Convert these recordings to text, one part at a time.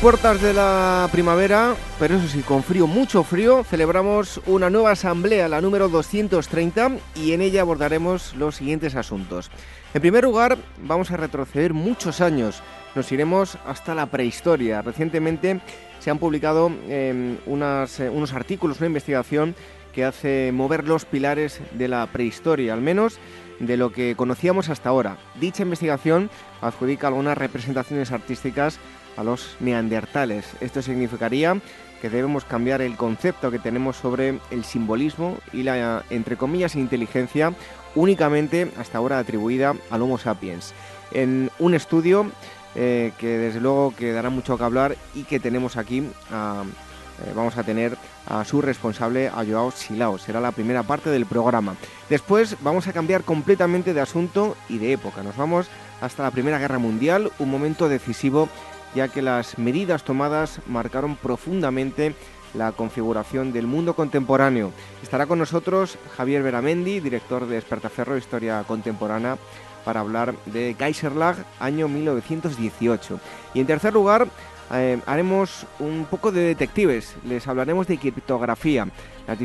Puertas de la primavera, pero eso sí, con frío, mucho frío, celebramos una nueva asamblea, la número 230, y en ella abordaremos los siguientes asuntos. En primer lugar, vamos a retroceder muchos años. Nos iremos hasta la prehistoria. Recientemente se han publicado em, eh, unos artículos, una investigación que hace mover los pilares de la prehistoria, al menos de lo que conocíamos hasta ahora. Dicha investigación adjudica algunas representaciones artísticas a los neandertales. Esto significaría que debemos cambiar el concepto que tenemos sobre el simbolismo y la, entre comillas, inteligencia únicamente hasta ahora atribuida al Homo sapiens. En un estudio eh, que desde luego que dará mucho que hablar y que tenemos aquí eh, vamos a tener a su responsable, a Joao Silao. Será la primera parte del programa. Después vamos a cambiar completamente de asunto y de época. Nos vamos hasta la Primera Guerra Mundial, un momento decisivo ya que las medidas tomadas marcaron profundamente la configuración del mundo contemporáneo. Estará con nosotros Javier Veramendi, director de Espertaferro Historia Contemporánea, para hablar de Kaiserlag, año 1918. Y en tercer lugar, eh, haremos un poco de detectives, les hablaremos de criptografía,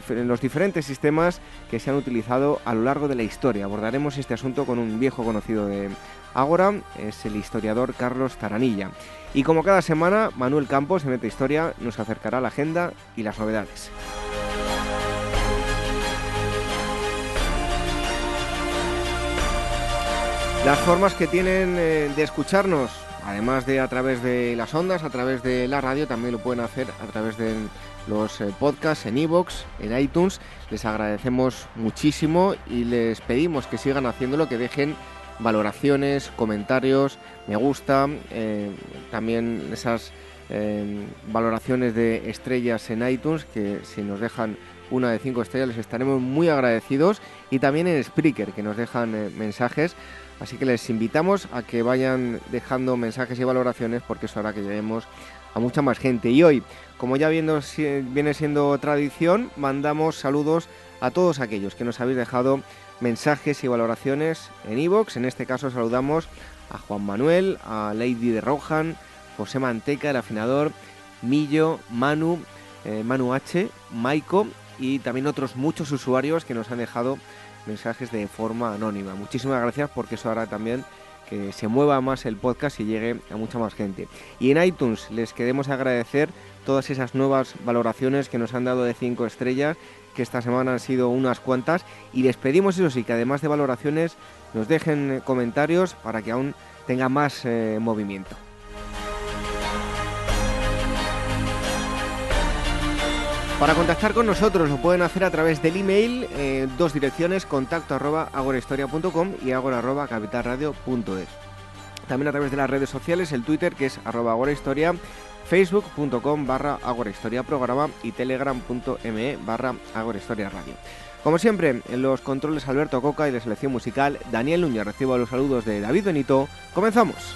los diferentes sistemas que se han utilizado a lo largo de la historia. Abordaremos este asunto con un viejo conocido de Ágora, es el historiador Carlos Taranilla. Y como cada semana, Manuel Campos, en Meta Historia, nos acercará la agenda y las novedades. Las formas que tienen eh, de escucharnos, además de a través de las ondas, a través de la radio, también lo pueden hacer a través de los eh, podcasts en iVoox, en iTunes. Les agradecemos muchísimo y les pedimos que sigan haciéndolo, que dejen valoraciones, comentarios, me gusta, eh, también esas eh, valoraciones de estrellas en iTunes, que si nos dejan una de cinco estrellas les estaremos muy agradecidos, y también en Spreaker, que nos dejan eh, mensajes. Así que les invitamos a que vayan dejando mensajes y valoraciones porque eso hará que lleguemos a mucha más gente. Y hoy, como ya viendo, viene siendo tradición, mandamos saludos a todos aquellos que nos habéis dejado mensajes y valoraciones en iVoox. En este caso saludamos a Juan Manuel, a Lady de Rohan, José Manteca, el afinador, Millo, Manu, eh, Manu H, Maiko y también otros muchos usuarios que nos han dejado mensajes de forma anónima. Muchísimas gracias porque eso hará también que se mueva más el podcast y llegue a mucha más gente. Y en iTunes les queremos agradecer todas esas nuevas valoraciones que nos han dado de 5 estrellas que esta semana han sido unas cuantas y les pedimos eso sí que además de valoraciones nos dejen comentarios para que aún tenga más eh, movimiento. Para contactar con nosotros lo pueden hacer a través del email, eh, dos direcciones, contacto arroba agorahistoria.com y agora arroba capitalradio.es. También a través de las redes sociales, el Twitter que es arroba agorahistoria facebook.com barra Historia Programa y telegram.me barra Historia Radio. Como siempre, en los controles Alberto Coca y de selección musical Daniel Núñez. Recibo los saludos de David Benito. ¡Comenzamos!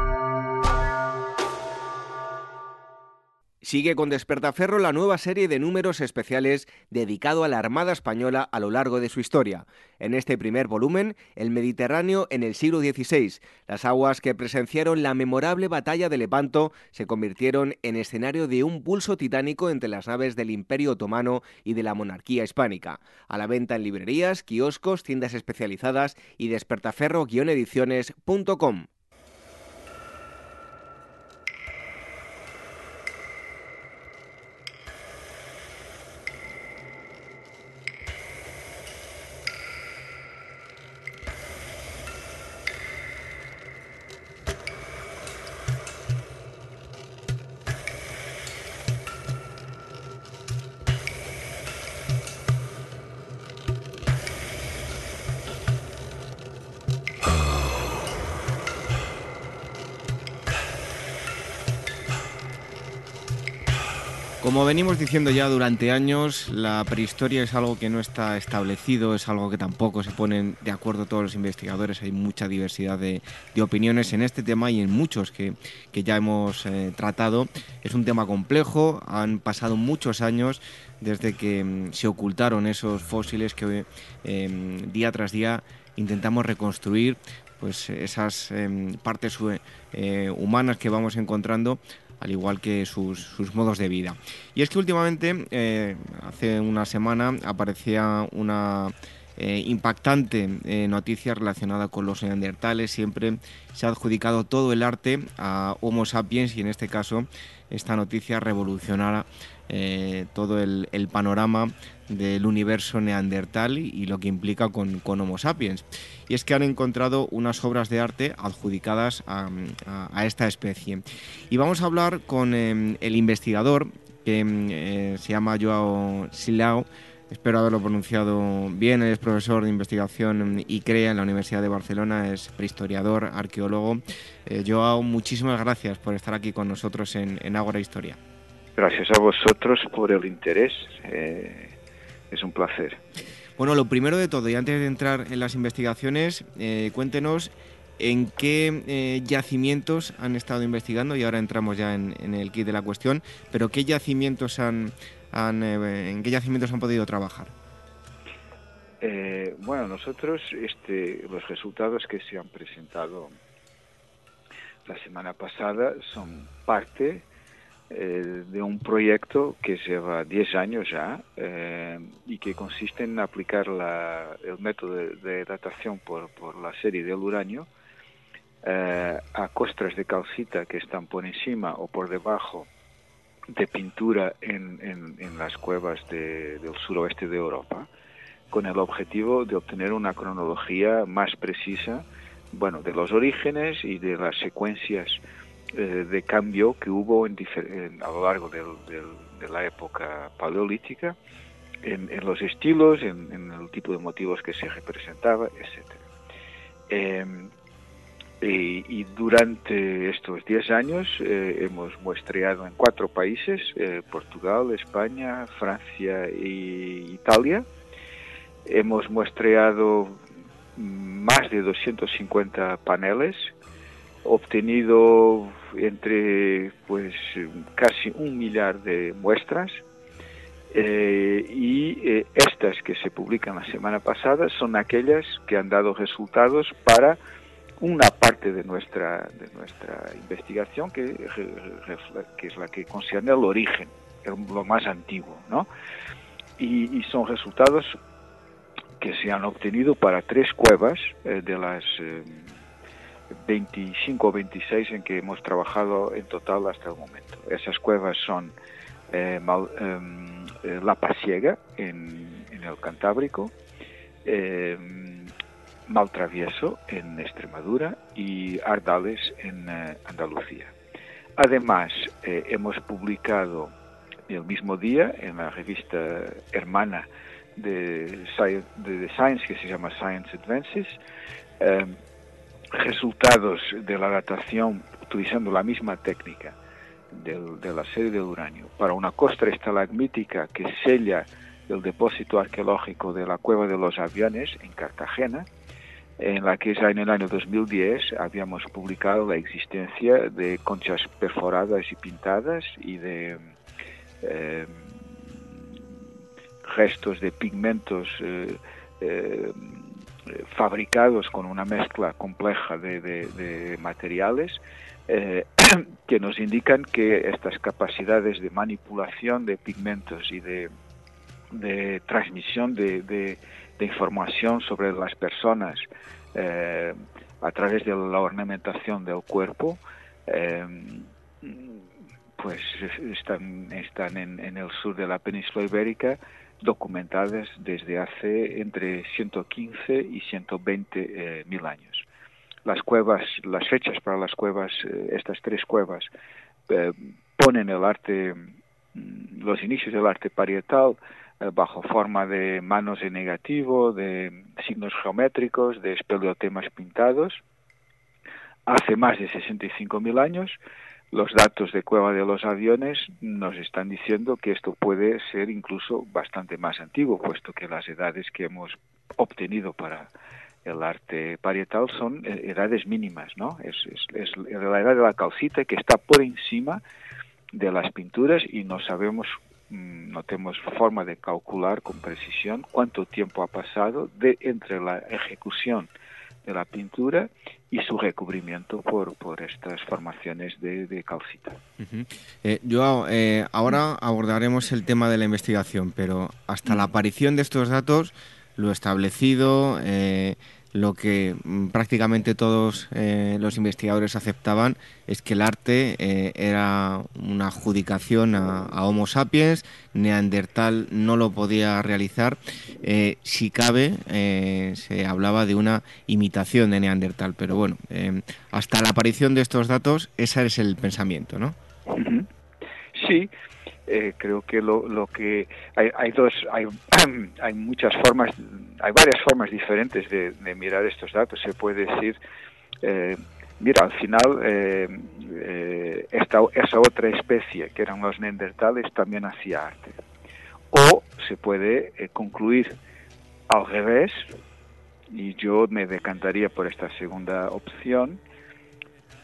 Sigue con Despertaferro la nueva serie de números especiales dedicado a la Armada Española a lo largo de su historia. En este primer volumen, el Mediterráneo en el siglo XVI. Las aguas que presenciaron la memorable batalla de Lepanto se convirtieron en escenario de un pulso titánico entre las naves del Imperio Otomano y de la monarquía hispánica. A la venta en librerías, kioscos, tiendas especializadas y despertaferro-ediciones.com. Como venimos diciendo ya durante años, la prehistoria es algo que no está establecido, es algo que tampoco se ponen de acuerdo todos los investigadores, hay mucha diversidad de, opiniones en este tema y en muchos que, ya hemos eh, tratado. Es un tema complejo, han pasado muchos años desde que mm, se ocultaron esos fósiles que em, día tras día intentamos reconstruir pues esas em, partes eh, humanas que vamos encontrando al igual que sus, modos de vida. Y es que últimamente, eh, hace una semana, aparecía una eh, impactante eh, noticia relacionada con los neandertales. Siempre se ha adjudicado todo el arte a Homo sapiens y en este caso esta noticia revolucionará todo el, panorama del universo neandertal y, lo que implica con, con Homo sapiens y es que han encontrado unas obras de arte adjudicadas a, esta especie. Y vamos a hablar con em, el investigador que em, eh, se llama Joao Silao. Espero haberlo pronunciado bien. es profesor de investigación y crea en la Universidad de Barcelona, es prehistoriador, arqueólogo. Eh, Joao, muchísimas gracias por estar aquí con nosotros en, en Ágora Historia. Gracias a vosotros por el interés. Eh, es un placer. Bueno, lo primero de todo, y antes de entrar en las investigaciones, eh, cuéntenos en qué eh, yacimientos han estado investigando y ahora entramos ya en, el kit de la cuestión, pero qué yacimientos han, en qué yacimientos han podido trabajar. bueno, nosotros este, los resultados que se han presentado la semana pasada son parte eh, de un proyecto que lleva 10 años ya eh, y que consiste en aplicar el método de, datación por, la serie del uranio eh, a costras de calcita que están por encima o por debajo de pintura en, las cuevas del suroeste de Europa, con el objetivo de obtener una cronología más precisa bueno, de los orígenes y de las secuencias eh, de cambio que hubo en, a lo largo de la época paleolítica en, los estilos, en, el tipo de motivos que se representaba, etc. Em, y, durante estos 10 años eh, hemos muestreado en cuatro países, eh, Portugal, España, Francia e Italia. Hemos muestreado más de 250 paneles obtenido entre pues casi un millar de muestras eh, y eh, estas que se publican la semana pasada son aquellas que han dado resultados para una parte de nuestra de nuestra investigación que, que es la que concierne al origen lo más antiguo no y, son resultados que se han obtenido para tres cuevas eh, de las 25 o 26 en que hemos trabajado en total hasta el momento. Esas cuevas son eh, em, eh, La Pasiega en, el Cantábrico, eh, Maltravieso en Extremadura y Ardales en Andalucía. Además, hemos publicado el mismo día en la revista hermana de, de Science, que se llama Science Advances, resultados de la datación utilizando la misma técnica de, la serie de uranio para una costra estalagmítica que sella el depósito arqueológico de la Cueva de los Aviones en Cartagena, en la que ya en el año 2010 habíamos publicado la existencia de conchas perforadas y pintadas y de eh, restos de pigmentos eh, eh, fabricados con una mezcla compleja de, materiales que nos indican que estas capacidades de manipulación de pigmentos y de, transmisión de, información sobre las personas a través de la ornamentación del cuerpo pues están, están en, el sur de la península ibérica documentadas desde hace entre 115 y 120 eh, mil años. Las cuevas, las fechas para las cuevas, eh, estas tres cuevas, eh, ponen el arte, mm, los inicios del arte parietal bajo forma de manos en negativo, de signos geométricos, de espeleotemas pintados, hace más de 65 mil años los datos de Cueva de los Aviones nos están diciendo que esto puede ser incluso bastante más antiguo, puesto que las edades que hemos obtenido para el arte parietal son eh, edades mínimas, ¿no? Es, es, la edad de la calcita que está por encima de las pinturas y no sabemos, mm, no tenemos forma de calcular con precisión cuánto tiempo ha pasado de entre la ejecución de la pintura y su recubrimiento por, por estas formaciones de, calcita. Eh, yo, eh, ahora abordaremos el tema de la investigación, pero hasta la aparición de estos datos, lo establecido, eh, lo que mm, prácticamente todos eh, los investigadores aceptaban es que el arte eh, era una adjudicación a, Homo sapiens, Neandertal no lo podía realizar, eh, si cabe se hablaba de una imitación de Neandertal, pero bueno, hasta la aparición de estos datos ese es el pensamiento, ¿no? Sí, eh, creo que lo, lo que hay, hay dos hay, hay muchas formas hay varias formas diferentes de, mirar estos datos. Se puede decir eh, mira al final eh, esta esa otra especie que eran los neandertales también hacía arte. O se puede concluir al revés y yo me decantaría por esta segunda opción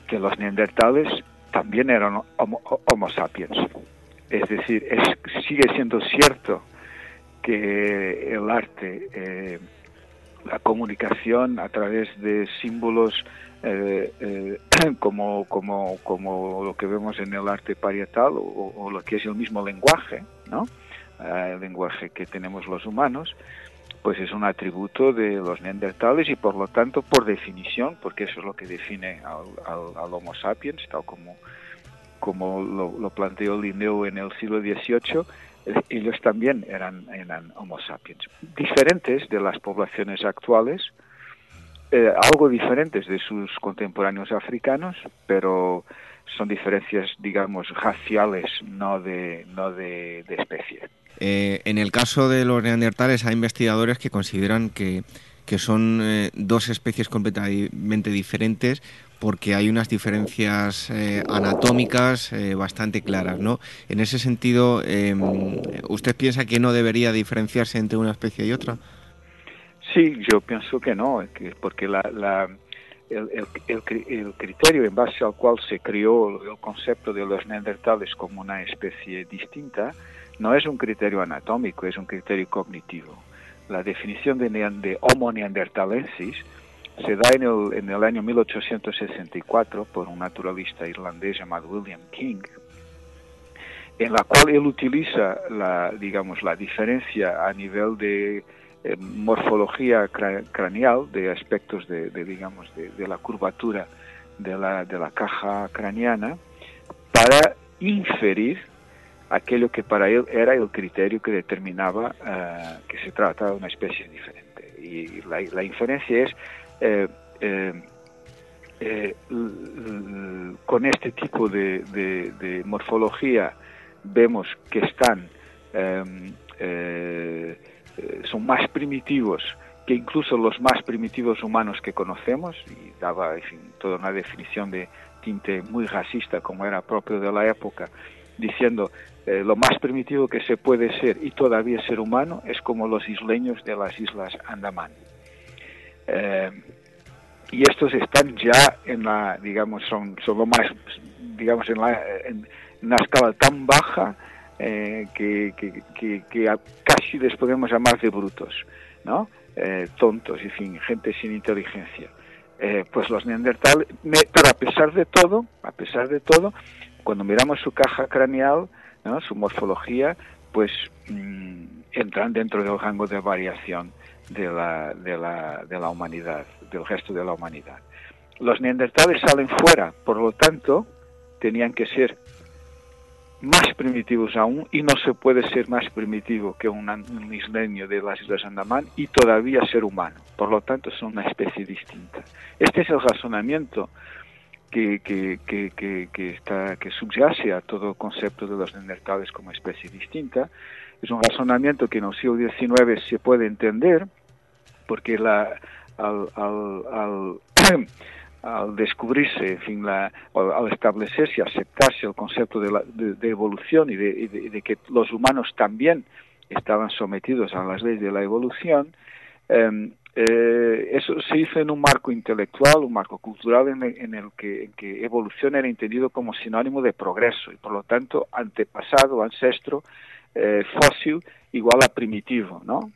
que los neandertales también eran homo sapiens es decir, sigue siendo cierto que el arte, eh, la comunicación a través de símbolos eh, eh, como, lo que vemos en el arte parietal o, lo que es el mismo lenguaje, ¿no? el lenguaje que tenemos los humanos, pues es un atributo de los neandertales y por lo tanto, por definición, porque eso es lo que define al Homo sapiens, tal como como lo, planteó Linneo en el siglo XVIII, eh, ellos también eran, Homo sapiens, diferentes de las poblaciones actuales, eh, algo diferentes de sus contemporáneos africanos, pero son diferencias, digamos, raciales, no de, no de, especie. Eh, en el caso de los neandertales hay investigadores que consideran que, que son dos especies completamente diferentes porque hay unas diferencias eh, anatómicas eh, bastante claras, ¿no? En ese sentido, em, ¿usted piensa que no debería diferenciarse entre una especie y otra? Sí, yo pienso que no, porque la, el, el, criterio en base al cual se creó el concepto de los neandertales como una especie distinta no es un criterio anatómico, es un criterio cognitivo. La definición de, de Homo neanderthalensis se da en el, en el año 1864 por un naturalista irlandés llamado William King, en la cual él utiliza la, digamos, la diferencia a nivel de eh, morfología craneal, de aspectos de, digamos, de, la curvatura de la, de la caja craneana, para inferir aquello que para él era el criterio que determinaba eh, que se trataba de una especie diferente. Y la, la inferencia es eh, eh, eh, con este tipo de, morfología vemos que están em, son más primitivos que incluso los más primitivos humanos que conocemos y daba toda una definición de tinte muy racista como era propio de la época diciendo lo más primitivo que se puede ser y todavía ser humano es como los isleños de las islas Andamán. Eh, y estos están ya en la, digamos, son, son lo más, digamos, en la, en una escala tan baja eh, que, casi les podemos llamar de brutos, ¿no? Eh, tontos, en fin, gente sin inteligencia. Eh, pues los neandertales, pero a pesar de todo, a pesar de todo, cuando miramos su caja craneal, ¿no? su morfología, pues mm, entran dentro del rango de variación de la, de, la, de la humanidad, del resto de la humanidad. Los neandertales salen fuera, por lo tanto, tenían que ser más primitivos aún y no se puede ser más primitivo que un, isleño de las Islas Andamán y todavía ser humano. Por lo tanto, son una especie distinta. Este es el razonamiento que, que, que, está, que subyace a todo concepto de los neandertales como especie distinta. Es un razonamiento que en el siglo XIX se puede entender porque la, al, al, al descubrirse, en fin, la, al establecerse, aceptarse el concepto de, la, de, evolución y de, que los humanos también estaban sometidos a las leyes de la evolución, eh, eh, eso se hizo en un marco intelectual, un marco cultural en el, que, evolución era entendido como sinónimo de progreso y por lo tanto antepasado, ancestro, eh, fósil igual a primitivo, ¿no?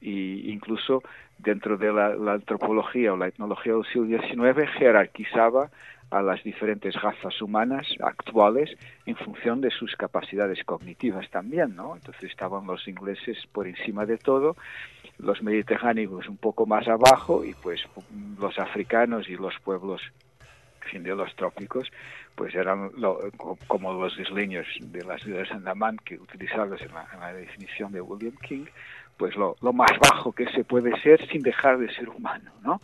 Y incluso dentro de la, antropología o la etnología del siglo XIX jerarquizaba a las diferentes razas humanas actuales en función de sus capacidades cognitivas también, ¿no? Entonces estaban los ingleses por encima de todo, los mediterráneos un poco más abajo y pues los africanos y los pueblos de los trópicos pues eran como los isleños de las islas Andaman que utilizados en la definición de William King pues lo, más bajo que se puede ser sin dejar de ser humano, ¿no?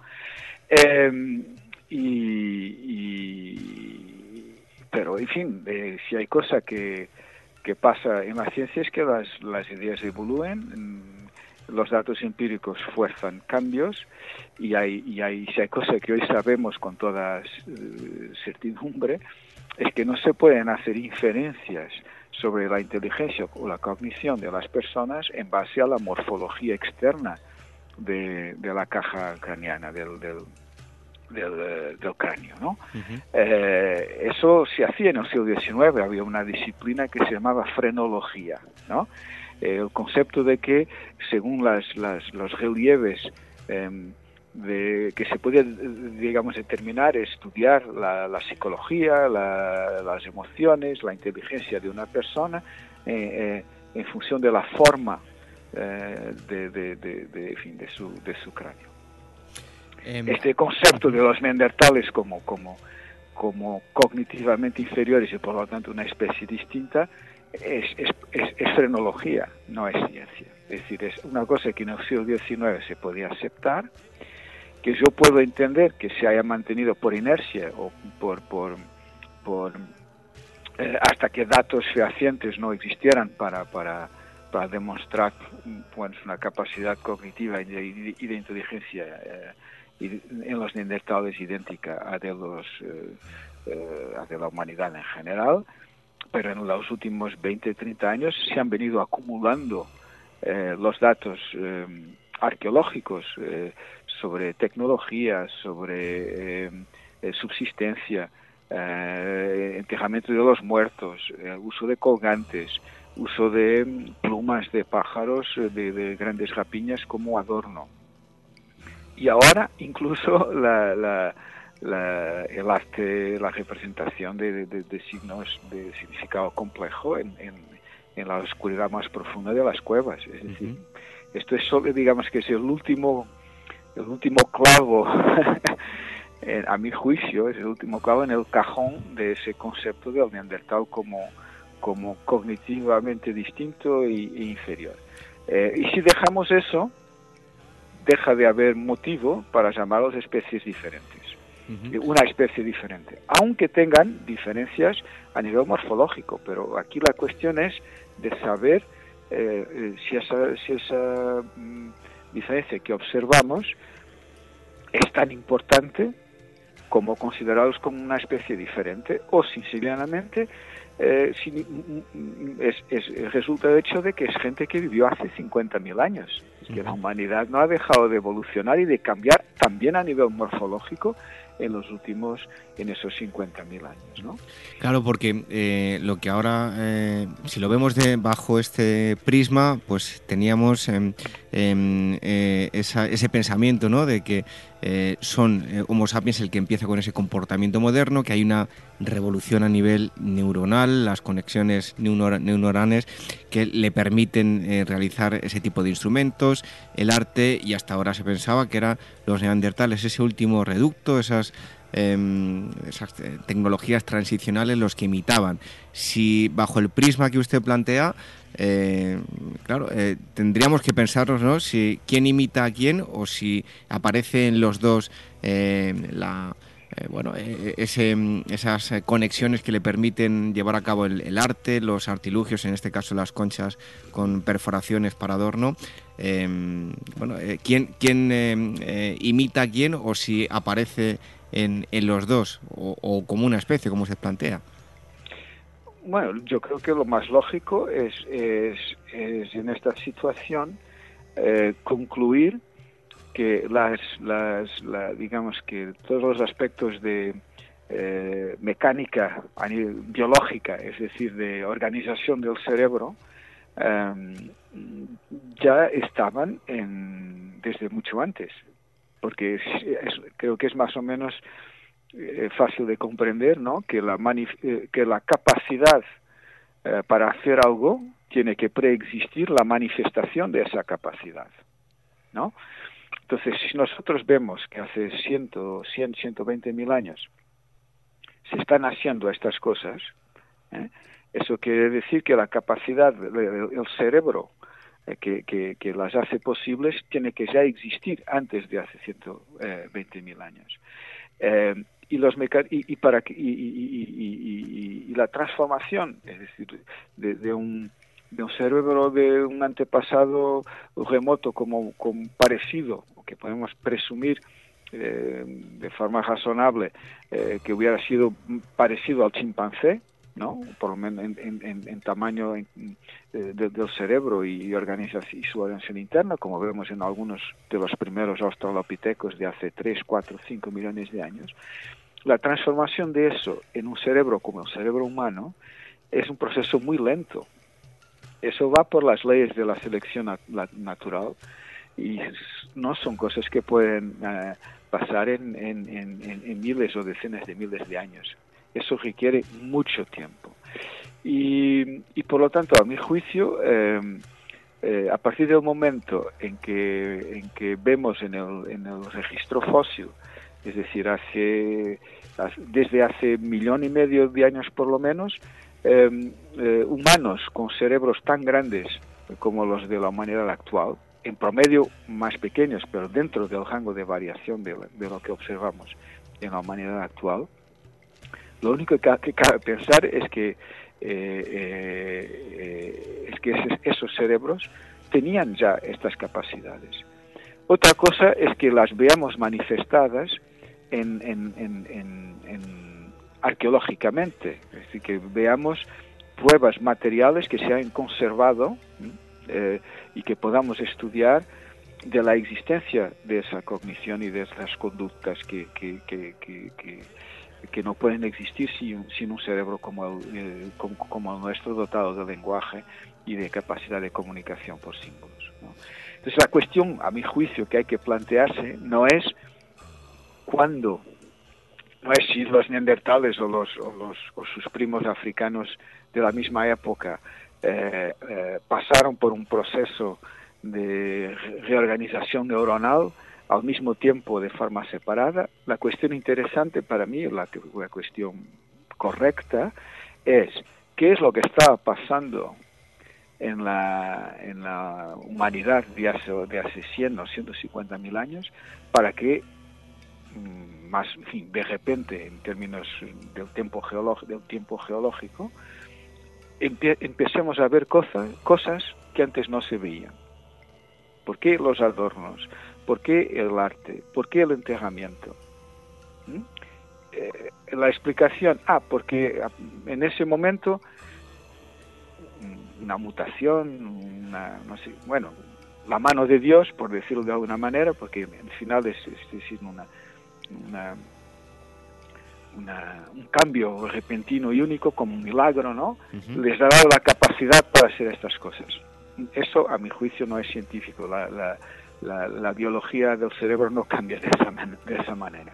Em, y, pero, en fin, eh, si hay cosa que, que pasa en la ciencia es que las, las ideas evolúen, los datos empíricos fuerzan cambios y hay, y hay, si hay cosa que hoy sabemos con toda eh, certidumbre es que no se pueden hacer inferencias sobre la inteligencia o la cognición de las personas en base a la morfología externa de, la caja craneana, del, del, del, cráneo. ¿no? Eh, eso se hacía en el siglo XIX, había una disciplina que se llamaba frenología. ¿no? El concepto de que según las, las los relieves em, de que se puede, digamos, determinar, estudiar la, psicología, las emociones, la inteligencia de una persona eh, eh, en función de la forma eh, de, de, de, fin, de, su, de su cráneo. Em, este concepto de los neandertales como, como, como cognitivamente inferiores y por lo tanto una especie distinta es, es, es frenología, no es ciencia. Es decir, es una cosa que en el siglo XIX se podía aceptar, que yo puedo entender que se haya mantenido por inercia o por, por, por eh, hasta que datos fehacientes no existieran para, para, para demostrar pues, una capacidad cognitiva y de, inteligencia eh, en los neandertales idéntica a de los eh, a de la humanidad en general pero en los últimos 20 30 años se han venido acumulando los datos arqueológicos sobre tecnología, sobre eh, eh, subsistencia, eh, enterramiento de los muertos, uso de colgantes, uso de mm, plumas de pájaros de, grandes rapiñas como adorno. Y ahora incluso el arte, la representación de, signos de significado complejo en, la oscuridad más profunda de las cuevas. Es decir, esto es solo, digamos que es el último el último clavo, a mi juicio, es el último clavo en el cajón de ese concepto del neandertal como, como cognitivamente distinto e, inferior. Eh, y si dejamos eso, deja de haber motivo para llamarlos especies diferentes. Una especie diferente, aunque tengan diferencias a nivel morfológico, pero aquí la cuestión es de saber eh, eh, si esa, si esa mm, diferencia que observamos es tan importante como considerados como una especie diferente o sencillamente eh, es, resulta de hecho de que es gente que vivió hace 50.000 años. que la humanidad no ha dejado de evolucionar y de cambiar también a nivel morfológico, en los últimos, en esos 50.000 años. ¿no? Claro, porque eh, lo que ahora, eh, si lo vemos de, bajo este prisma, pues teníamos em, em, eh, ese pensamiento ¿no? de que son Homo sapiens el que empieza con ese comportamiento moderno, que hay una revolución a nivel neuronal, las conexiones neuronales que le permiten realizar ese tipo de instrumentos, el arte, y hasta ahora se pensaba que eran los neandertales, ese último reducto, esas Em, esas eh, tecnologías transicionales los que imitaban. Si bajo el prisma que usted plantea, eh, claro, eh, tendríamos que pensarnos, ¿no? Si quién imita a quién o si aparecen los dos la bueno, ese, esas conexiones que le permiten llevar a cabo el, arte, los artilugios, en este caso las conchas con perforaciones para adorno. Em, bueno, ¿quién, quién imita a quién o si aparece en, en los dos o, como una especie, como se plantea? Bueno, yo creo que lo más lógico es, es, en esta situación eh, concluir que las, las digamos que todos los aspectos de eh, mecánica biológica, es decir, de organización del cerebro, em, ya estaban en, desde mucho antes porque creo que es más o menos eh, fácil de comprender, ¿no? Que la, eh, que la capacidad eh, para hacer algo tiene que preexistir la manifestación de esa capacidad, ¿no? Entonces, si nosotros vemos que hace 100, 100 120 mil años se están haciendo estas cosas, eso quiere decir que la capacidad del cerebro que, que, las hace posibles tiene que ya existir antes de hace 120.000 años. Y, los y, para y, y, la transformación, es decir, de, un, de un cerebro de un antepasado remoto como, parecido, que podemos presumir eh, de forma razonable que hubiera sido parecido al chimpancé, ¿no? Por lo menos en, tamaño del cerebro y, organización, y su organización interna, como vemos en algunos de los primeros australopitecos de hace 3, 4, 5 millones de años. La transformación de eso en un cerebro como el cerebro humano es un proceso muy lento. Eso va por las leyes de la selección natural y no son cosas que pueden eh, pasar en, en miles o decenas de miles de años eso requiere mucho tiempo. Y, por lo tanto, a mi juicio, em, eh, a partir del momento en que, en que vemos en el, en el registro fósil, es decir, hace, desde hace millón y medio de años por lo menos, em, eh, humanos con cerebros tan grandes como los de la humanidad actual, en promedio más pequeños, pero dentro del rango de variación de, de lo que observamos en la humanidad actual, lo único que, cabe pensar es que, eh, eh, es que esos cerebros tenían ya estas capacidades. Otra cosa es que las veamos manifestadas en, arqueológicamente, es decir, que veamos pruebas materiales que se han conservado eh, y que podamos estudiar de la existencia de esa cognición y de esas conductas que no pueden existir sin, sin un cerebro como eh, como, el, nuestro dotado de lenguaje y de capacidad de comunicación por símbolos. Entonces la cuestión, a mi juicio, que hay que plantearse no es cuándo, no es si los neandertales o, los, o, los, o sus primos africanos de la misma época eh, eh, pasaron por un proceso de reorganización neuronal, al mismo tiempo de forma separada. La cuestión interesante para mí, la, la cuestión correcta, es qué es lo que estaba pasando en la, humanidad de hace, de hace 100 o 150 mil años para que mm, más de repente en términos del tiempo, del tiempo geológico empecemos a ver cosas, cosas que antes no se veían. ¿Por qué los adornos? ¿Por qué el arte? ¿Por qué el enterramiento? ¿Mm? Eh, la explicación, ah, porque en ese momento una mutación, una, no sé, bueno, la mano de Dios, por decirlo de alguna manera, porque al final es, es, una, un cambio repentino y único como un milagro, ¿no? Les dado la capacidad para hacer estas cosas. Eso, a mi juicio, no es científico. La, la, biología del cerebro no cambia de esa, de esa manera.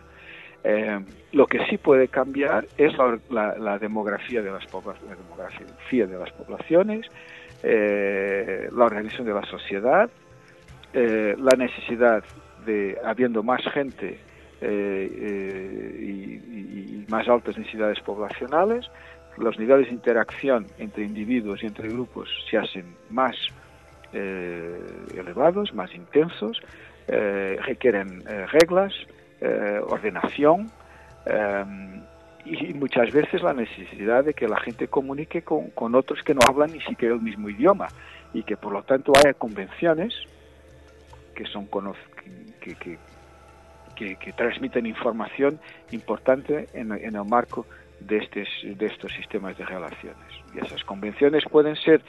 Eh, lo que sí puede cambiar es la, demografía, de las demografía de las poblaciones, eh, la organización de la sociedad, eh, la necesidad de, habiendo más gente y, más altas necesidades poblacionales, los niveles de interacción entre individuos y entre grupos se hacen más elevados, más intensos, requieren reglas, eh, ordenación y muchas veces la necesidad de que la gente comunique con, otros que no hablan ni siquiera el mismo idioma y que por lo tanto haya convenciones que son que, que, transmiten información importante en, el marco de, estos, de estos sistemas de relaciones. Y esas convenciones pueden ser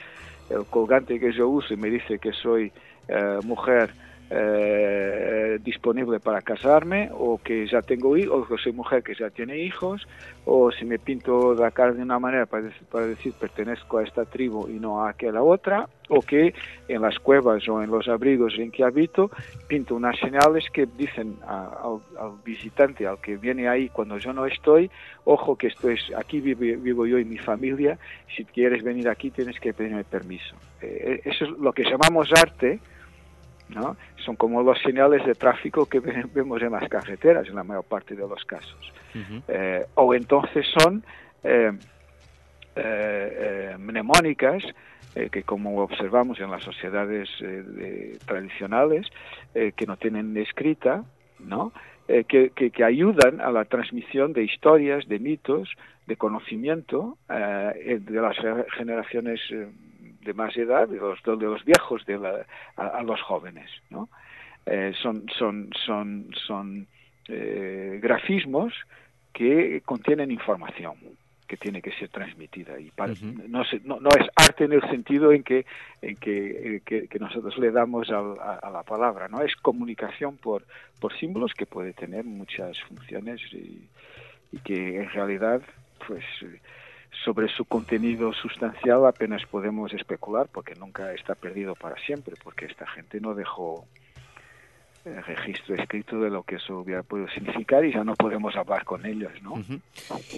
el colgante que yo uso y me dice que soy eh, mujer eh, disponible para casarme o que ya tengo hijos, o soy mujer que ya tiene hijos, o si me pinto la cara de una manera para decir, para decir pertenezco a esta tribu y no a aquella otra, o que en las cuevas o en los abrigos en que habito pinto unas señales que dicen al, visitante, al que viene ahí cuando yo no estoy, ojo que esto es, aquí vivo, vivo yo y mi familia, si quieres venir aquí tienes que pedirme permiso. Eh, eso es lo que llamamos arte, son como los señales de tráfico que vemos en las carreteras en la mayor parte de los casos. Eh, o entonces son eh, eh, mnemónicas que como observamos en las sociedades tradicionales, que no tienen escrita, ¿no? Que, que, ayudan a la transmisión de historias, de mitos, de conocimiento de las generaciones de más edad, de los, de los viejos de la, a, los jóvenes. ¿no? Eh, son son, son, son eh, grafismos que contienen información que tiene que ser transmitida y no, no, es arte en el sentido en que en que, que, nosotros le damos a, a, la palabra no es comunicación por por símbolos que puede tener muchas funciones y, y que en realidad pues sobre su contenido sustancial apenas podemos especular porque nunca está perdido para siempre, porque esta gente no dejó el registro escrito de lo que eso hubiera podido significar y ya no podemos hablar con ellos, ¿no?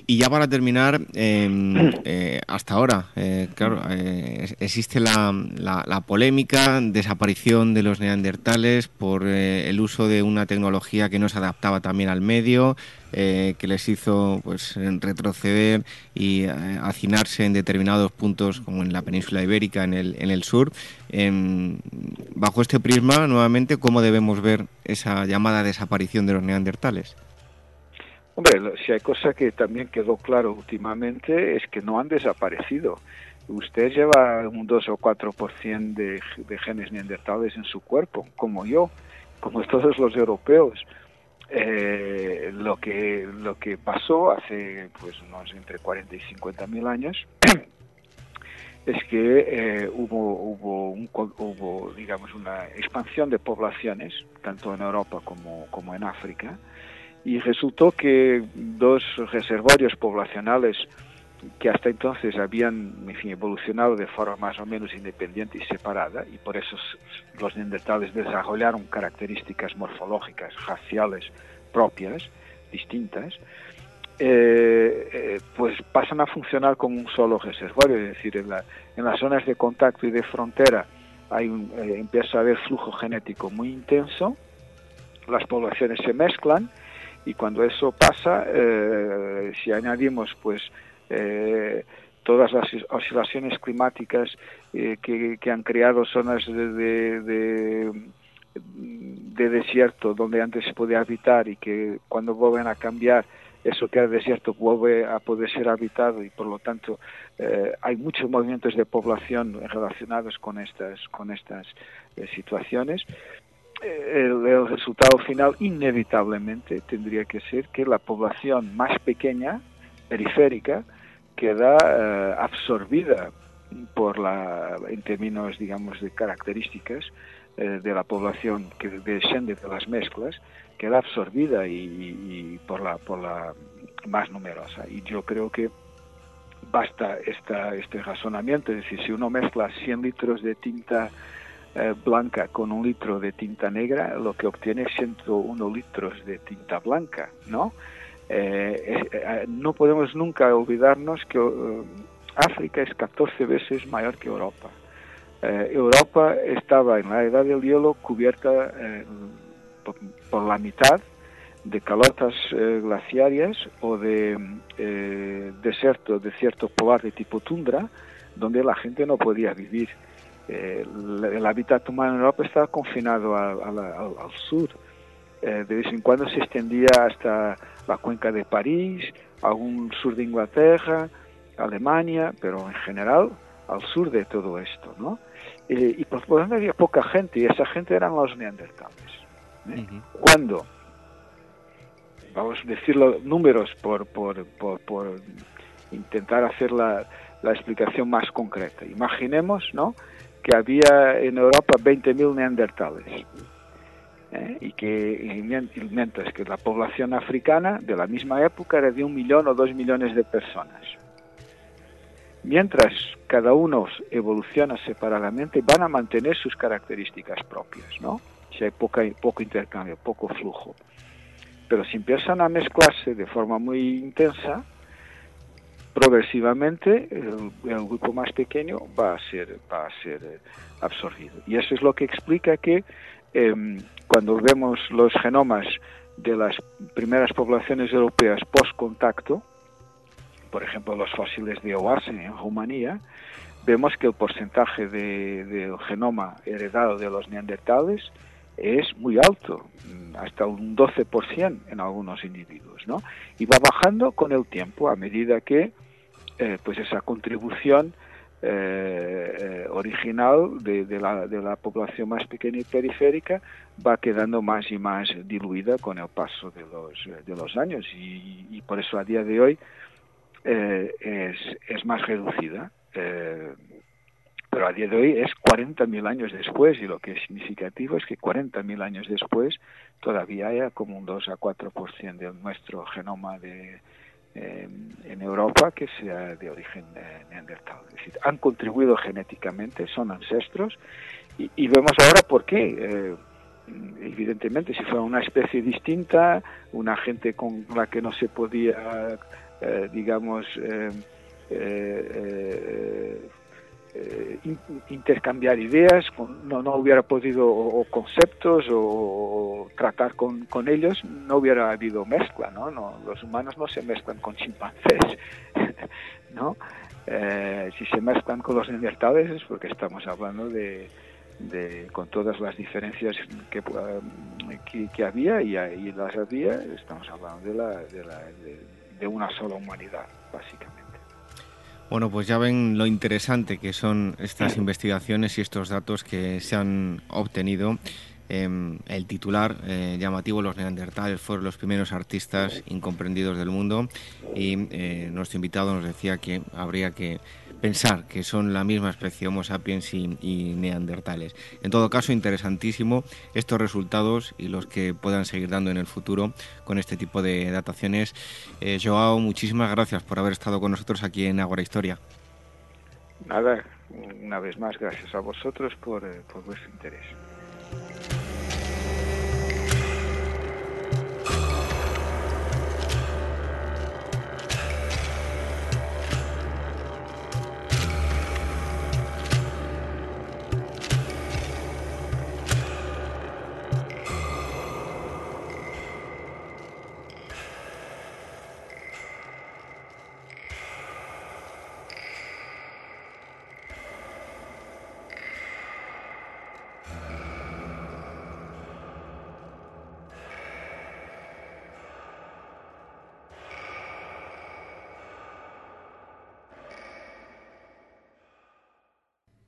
Y ya para terminar, em, eh, hasta ahora, eh, claro, eh, existe la, la, la, polémica, desaparición de los neandertales por el uso de una tecnología que no se adaptaba también al medio, que les hizo pues retroceder y hacinarse en determinados puntos, como en la península ibérica, en el, en el sur. Em, bajo este prisma, nuevamente, ¿cómo debemos ver esa llamada desaparición de los neandertales? Hombre, si hay cosa que también quedó claro últimamente es que no han desaparecido. Usted lleva un 2 o 4% de, de genes neandertales en su cuerpo, como yo, como todos los europeos. Eh, lo que lo que pasó hace pues unos entre 40 y 50 mil años es que eh, hubo, hubo, un, hubo, digamos, una expansión de poblaciones, tanto en Europa como, como en África, y resultó que dos reservorios poblacionales que hasta entonces habían evolucionado de forma más o menos independiente y separada, y por eso los neandertales desarrollaron características morfológicas, raciales propias, distintas, eh, eh, pues pasan a funcionar como un solo reservorio, es decir, en, las zonas de contacto y de frontera hay un, eh, empieza a haber flujo genético muy intenso, las poblaciones se mezclan y cuando eso pasa, si añadimos pues todas las oscilaciones climáticas que, han creado zonas de, de desierto donde antes se podía habitar y que cuando vuelven a cambiar eso que es desierto vuelve a poder ser habitado y por lo tanto eh, hay muchos movimientos de población relacionados con estas con estas eh, situaciones. Eh, el, resultado final inevitablemente tendría que ser que la población más pequeña periférica queda absorbida por la en términos digamos de características eh, de la población que desciende de las mezclas queda absorbida y, por, la, por la más numerosa. Y yo creo que basta esta, este razonamiento, es decir, si uno mezcla 100 litros de tinta eh, blanca con un litro de tinta negra, lo que obtiene es 101 litros de tinta blanca, ¿no? Eh, eh, no podemos nunca olvidarnos que África es 14 veces mayor que Europa. Europa estaba en la edad del hielo cubierta por, la mitad de calotas glaciarias o de desierto, desierto polar de tipo tundra, donde la gente no podía vivir. el hábitat humano en Europa estaba confinado al sur. De vez en cuando se extendía hasta la cuenca de París, algún sur de Inglaterra, Alemania, pero en general al sur de todo esto, ¿no? y por lo tanto había poca gente, y esa gente eran los neandertales. ¿eh? Cuando, vamos a decirlo, números por, por, por, intentar hacer la, la, explicación más concreta. Imaginemos, ¿no?, que había en Europa 20.000 neandertales. ¿Eh? y que mientras que la población africana de la misma época era de un millón o dos millones de personas. Mientras cada uno evoluciona separadamente, van a mantener sus características propias, ¿no? Si hay poca, poco intercambio, poco flujo. Pero si empiezan a mezclarse de forma muy intensa, progresivamente el, el, grupo más pequeño va a ser va a ser eh, absorbido y eso es lo que explica que eh, cuando vemos los genomas de las primeras poblaciones europeas post-contacto, por ejemplo los fósiles de Oase en Rumanía, vemos que el porcentaje del de, genoma heredado de los neandertales es muy alto, hasta un 12% en algunos individuos, ¿no? Y va bajando con el tiempo a medida que eh, pues esa contribución eh, eh, original de, la, de, la, población más pequeña y periférica va quedando más y más diluida con el paso de los, de los años y, por eso a día de hoy eh, es, es, más reducida. pero a día de hoy es 40.000 años después y lo que es significativo es que 40.000 años después todavía haya como un 2 a 4% de nuestro genoma de, en Europa que sea de origen eh, neandertal. Es decir, han contribuido genéticamente, son ancestros, y, vemos ahora por qué. Eh, evidentemente, si fuera una especie distinta, una gente con la que no se podía, eh, digamos, eh, intercambiar ideas, no, no hubiera podido, o, conceptos, o, tratar con, con, ellos, no hubiera habido mezcla, ¿no? no los humanos no se mezclan con chimpancés, ¿no? Eh, si se mezclan con los neandertales es porque estamos hablando de, con todas las diferencias que, que, había y, y, las había, estamos hablando de, la, de, la, de una sola humanidad, básicamente. Bueno, pues ya ven lo interesante que son estas investigaciones y estos datos que se han obtenido. Em, el titular eh, llamativo, los neandertales fueron los primeros artistas incomprendidos del mundo y eh, nuestro invitado nos decía que habría que pensar que son la misma especie Homo sapiens y, neandertales. En todo caso, interesantísimo estos resultados y los que puedan seguir dando en el futuro con este tipo de dataciones. Eh, Joao, muchísimas gracias por haber estado con nosotros aquí en Agora Historia. Nada, una vez más, gracias a vosotros por, eh, por vuestro interés.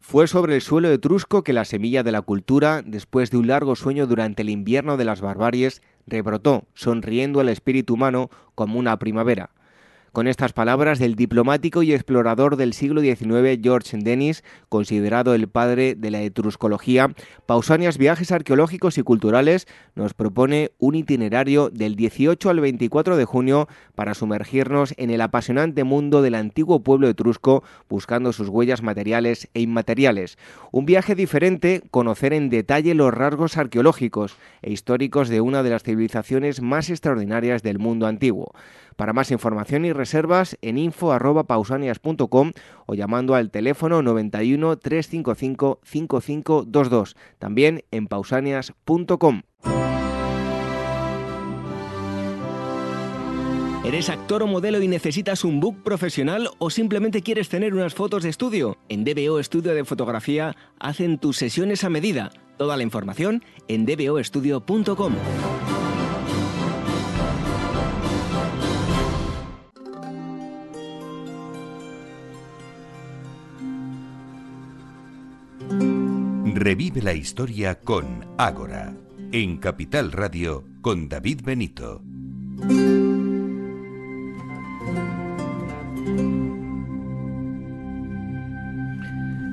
Fue sobre el suelo etrusco que la semilla de la cultura, después de un largo sueño durante el invierno de las barbaries, rebrotó, sonriendo al espíritu humano como una primavera. Con estas palabras del diplomático y explorador del siglo XIX George Dennis, considerado el padre de la etruscología, Pausanias Viajes Arqueológicos y Culturales nos propone un itinerario del 18 al 24 de junio para sumergirnos en el apasionante mundo del antiguo pueblo etrusco, buscando sus huellas materiales e inmateriales. Un viaje diferente, conocer en detalle los rasgos arqueológicos e históricos de una de las civilizaciones más extraordinarias del mundo antiguo. Para más información y reservas en info@pausanias.com o llamando al teléfono 91 355 5522, también en pausanias.com. ¿Eres actor o modelo y necesitas un book profesional o simplemente quieres tener unas fotos de estudio? En DBO Estudio de Fotografía hacen tus sesiones a medida. Toda la información en dboestudio.com. Revive la historia con Ágora, en Capital Radio con David Benito.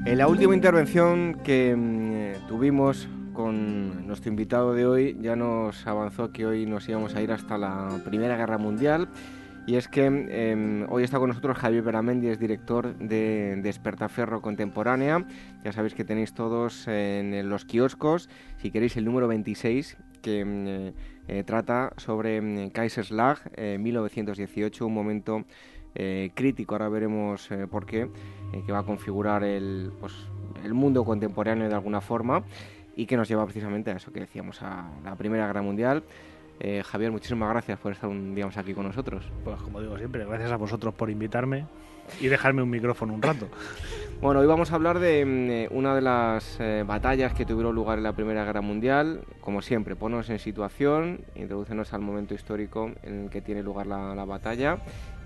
En la última intervención que mm, tuvimos con nuestro invitado de hoy ya nos avanzó que hoy nos íbamos a ir hasta la Primera Guerra Mundial y es que em, hoy está con nosotros Javier Beramendi, es director de Despertaferro Contemporánea. Ya sabéis que tenéis todos en los kioscos, si queréis el número 26, que em, eh, trata sobre em, Kaiserslag, 1918, un momento eh, crítico, ahora veremos eh, por qué, que va a configurar el, pues, el mundo contemporáneo de alguna forma y que nos lleva precisamente a eso que decíamos, a la Primera Guerra Mundial. Eh, Javier, muchísimas gracias por estar un día más aquí con nosotros. Pues como digo siempre, gracias a vosotros por invitarme y dejarme un micrófono un rato. bueno, hoy vamos a hablar de eh, una de las eh, batallas que tuvieron lugar en la Primera Guerra Mundial. Como siempre, ponnos en situación, introducenos al momento histórico en el que tiene lugar la, la batalla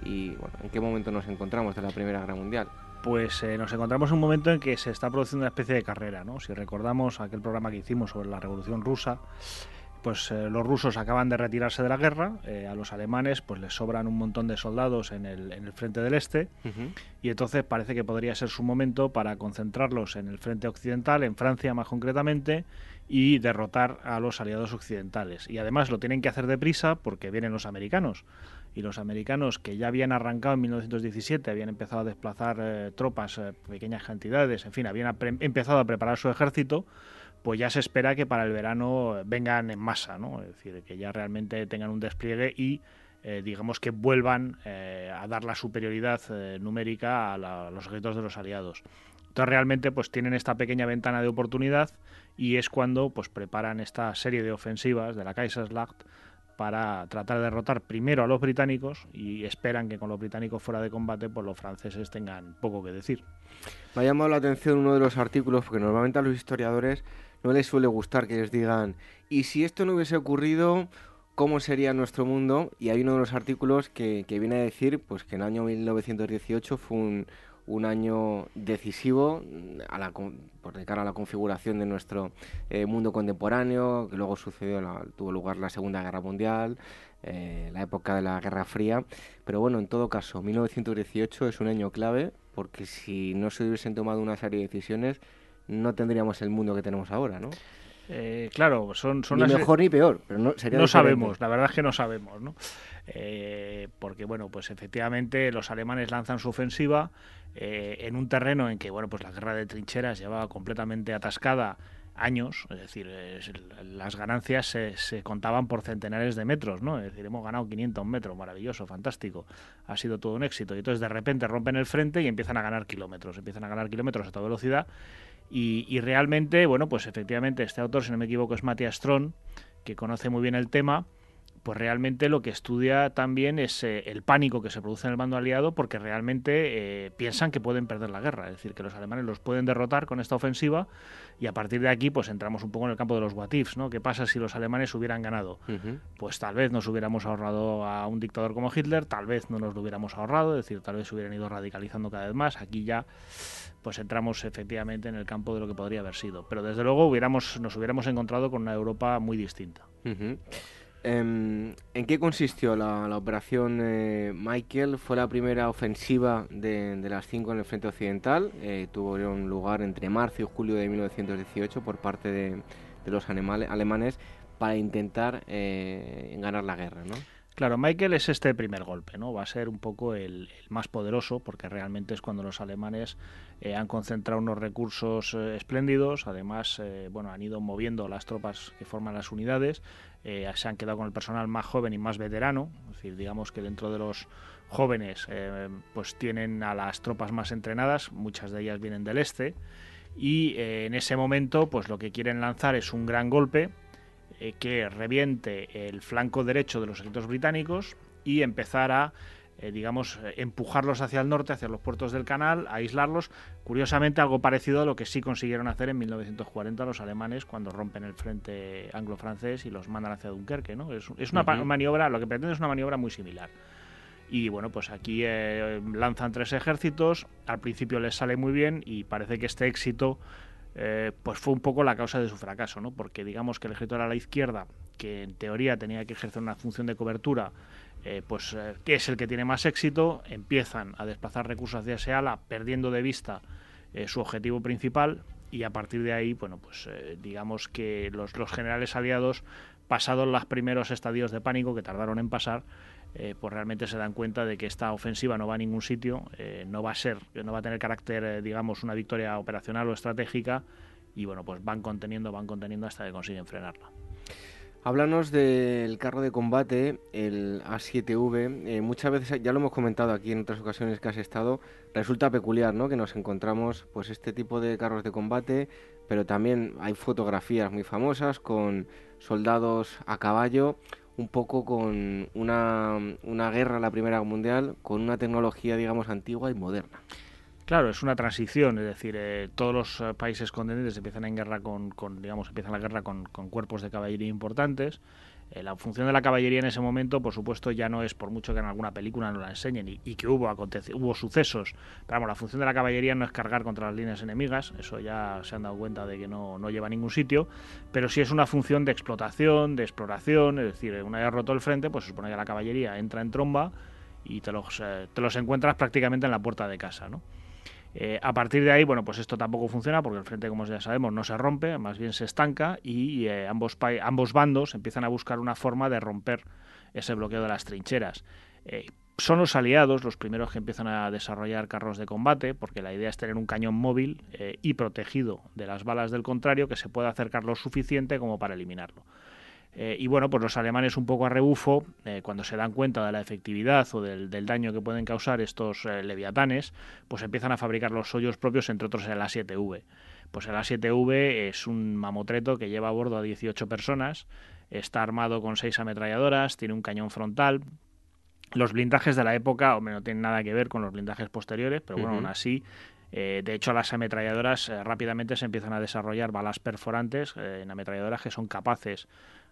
y bueno, en qué momento nos encontramos de la Primera Guerra Mundial pues nos encontramos en un momento en que se está produciendo una especie de carrera, ¿no? Si recordamos aquel programa que hicimos sobre la Revolución Rusa, pues eh, los rusos acaban de retirarse de la guerra, eh, a los alemanes pues les sobran un montón de soldados en el, en el frente del este y entonces parece que podría ser su momento para concentrarlos en el frente occidental, en Francia más concretamente, y derrotar a los aliados occidentales. Y además lo tienen que hacer deprisa porque vienen los americanos. Y los americanos que ya habían arrancado en 1917, habían empezado a desplazar eh, tropas, pequeñas cantidades, en fin, habían empezado a preparar su ejército, pues ya se espera que para el verano vengan en masa, ¿no? Es decir, que ya realmente tengan un despliegue y eh, digamos que vuelvan eh, a dar la superioridad eh, numérica a, los ejércitos de los aliados. Entonces realmente pues tienen esta pequeña ventana de oportunidad y es cuando pues preparan esta serie de ofensivas de la Kaiserslacht para tratar de derrotar primero a los británicos y esperan que con los británicos fuera de combate pues los franceses tengan poco que decir. Me ha llamado la atención uno de los artículos porque normalmente a los historiadores no les suele gustar que les digan, y si esto no hubiese ocurrido, ¿cómo sería nuestro mundo? Y hay uno de los artículos que, viene a decir pues, que el año 1918 fue un, un año decisivo a la, por de cara a la configuración de nuestro eh, mundo contemporáneo, que luego sucedió, tuvo lugar la Segunda Guerra Mundial, eh, la época de la Guerra Fría, pero bueno, en todo caso, 1918 es un año clave porque si no se hubiesen tomado una serie de decisiones, no tendríamos el mundo que tenemos ahora, ¿no? Eh, claro, son, son ni mejor ni peor, pero no, no sabemos, la verdad es que no sabemos, ¿no? Eh, porque bueno, pues efectivamente los alemanes lanzan su ofensiva eh, en un terreno en que bueno, pues la guerra de trincheras llevaba completamente atascada años, es decir, las ganancias se, se, contaban por centenares de metros, ¿no? Es decir, hemos ganado 500 metros, maravilloso, fantástico, ha sido todo un éxito. Y entonces de repente rompen el frente y empiezan a ganar kilómetros, empiezan a ganar kilómetros a toda velocidad y, realmente, bueno, pues efectivamente este autor, si no me equivoco, es Matthias Strong, que conoce muy bien el tema, pues realmente lo que estudia también es eh, el pánico que se produce en el bando aliado porque realmente eh, piensan que pueden perder la guerra, es decir, que los alemanes los pueden derrotar con esta ofensiva y a partir de aquí pues entramos un poco en el campo de los what ifs, ¿no? ¿Qué pasa si los alemanes hubieran ganado? Pues tal vez nos hubiéramos ahorrado a un dictador como Hitler, tal vez no nos lo hubiéramos ahorrado, es decir, tal vez se hubieran ido radicalizando cada vez más, aquí ya pues entramos efectivamente en el campo de lo que podría haber sido. Pero desde luego hubiéramos, nos hubiéramos encontrado con una Europa muy distinta. Em, ¿En qué consistió la, operación eh, Michael? Fue la primera ofensiva de, las cinco en el frente occidental. Eh, tuvo lugar entre marzo y julio de 1918 por parte de, los alemanes para intentar eh, ganar la guerra, ¿no? Claro, Michael es este primer golpe, ¿no? Va a ser un poco el, más poderoso porque realmente es cuando los alemanes eh, han concentrado unos recursos eh, espléndidos. Además, eh, bueno, han ido moviendo las tropas que forman las unidades. se han quedado con el personal más joven y más veterano. Es decir, digamos que dentro de los jóvenes, pues tienen a las tropas más entrenadas. Muchas de ellas vienen del este. Y en ese momento, pues lo que quieren lanzar es un gran golpe eh, que reviente el flanco derecho de los ejércitos británicos y empezar a eh, digamos, empujarlos hacia el norte, hacia los puertos del canal, aislarlos. Curiosamente, algo parecido a lo que sí consiguieron hacer en 1940 los alemanes cuando rompen el frente anglo-francés y los mandan hacia Dunkerque. ¿no? Es, una maniobra, lo que pretende es una maniobra muy similar. Y bueno, pues aquí eh, lanzan tres ejércitos, al principio les sale muy bien y parece que este éxito eh, pues fue un poco la causa de su fracaso, ¿no? Porque digamos que el ejército era la izquierda, que en teoría tenía que ejercer una función de cobertura, eh, pues eh, que es el que tiene más éxito, empiezan a desplazar recursos hacia ese ala, perdiendo de vista su objetivo principal, y a partir de ahí, bueno, pues digamos que los, los generales aliados, pasados los primeros estadios de pánico que tardaron en pasar, eh, pues realmente se dan cuenta de que esta ofensiva no va a ningún sitio, eh, no va a ser, no va a tener carácter, eh, digamos, una victoria operacional o estratégica, y bueno, pues van conteniendo, van conteniendo hasta que consiguen frenarla. Háblanos del carro de combate, el A7V. muchas veces, ya lo hemos comentado aquí en otras ocasiones que has estado, resulta peculiar, ¿no? Que nos encontramos, pues, este tipo de carros de combate, pero también hay fotografías muy famosas con soldados a caballo un poco con una, una guerra, la Primera Mundial, con una tecnología, digamos, antigua y moderna. Claro, es una transición, es decir, eh, todos los eh, países continentes empiezan en guerra con, con digamos, empiezan la guerra con, con, cuerpos de caballería importantes la función de la caballería en ese momento, por supuesto, ya no es por mucho que en alguna película nos la enseñen y, que hubo, hubo sucesos. Pero vamos, la función de la caballería no es cargar contra las líneas enemigas, eso ya se han dado cuenta de que no, no lleva a ningún sitio, pero sí es una función de explotación, de exploración, es decir, una vez roto el frente, pues se supone que la caballería entra en tromba y te los, eh, te los encuentras prácticamente en la puerta de casa, ¿no? Eh, a partir de ahí, bueno, pues esto tampoco funciona porque el frente, como ya sabemos, no se rompe, más bien se estanca y eh, ambos, ambos bandos empiezan a buscar una forma de romper ese bloqueo de las trincheras. Eh, son los aliados los primeros que empiezan a desarrollar carros de combate, porque la idea es tener un cañón móvil y protegido de las balas del contrario que se pueda acercar lo suficiente como para eliminarlo. Eh, y bueno, pues los alemanes un poco a rebufo, eh, cuando se dan cuenta de la efectividad o del, daño que pueden causar estos eh, leviatanes, pues empiezan a fabricar los suyos propios, entre otros el A7V. Pues el A7V es un mamotreto que lleva a bordo a 18 personas, está armado con seis ametralladoras, tiene un cañón frontal. Los blindajes de la época, hombre, no tienen nada que ver con los blindajes posteriores, pero bueno, aún así de hecho, las ametralladoras rápidamente se empiezan a desarrollar balas perforantes en ametralladoras que son capaces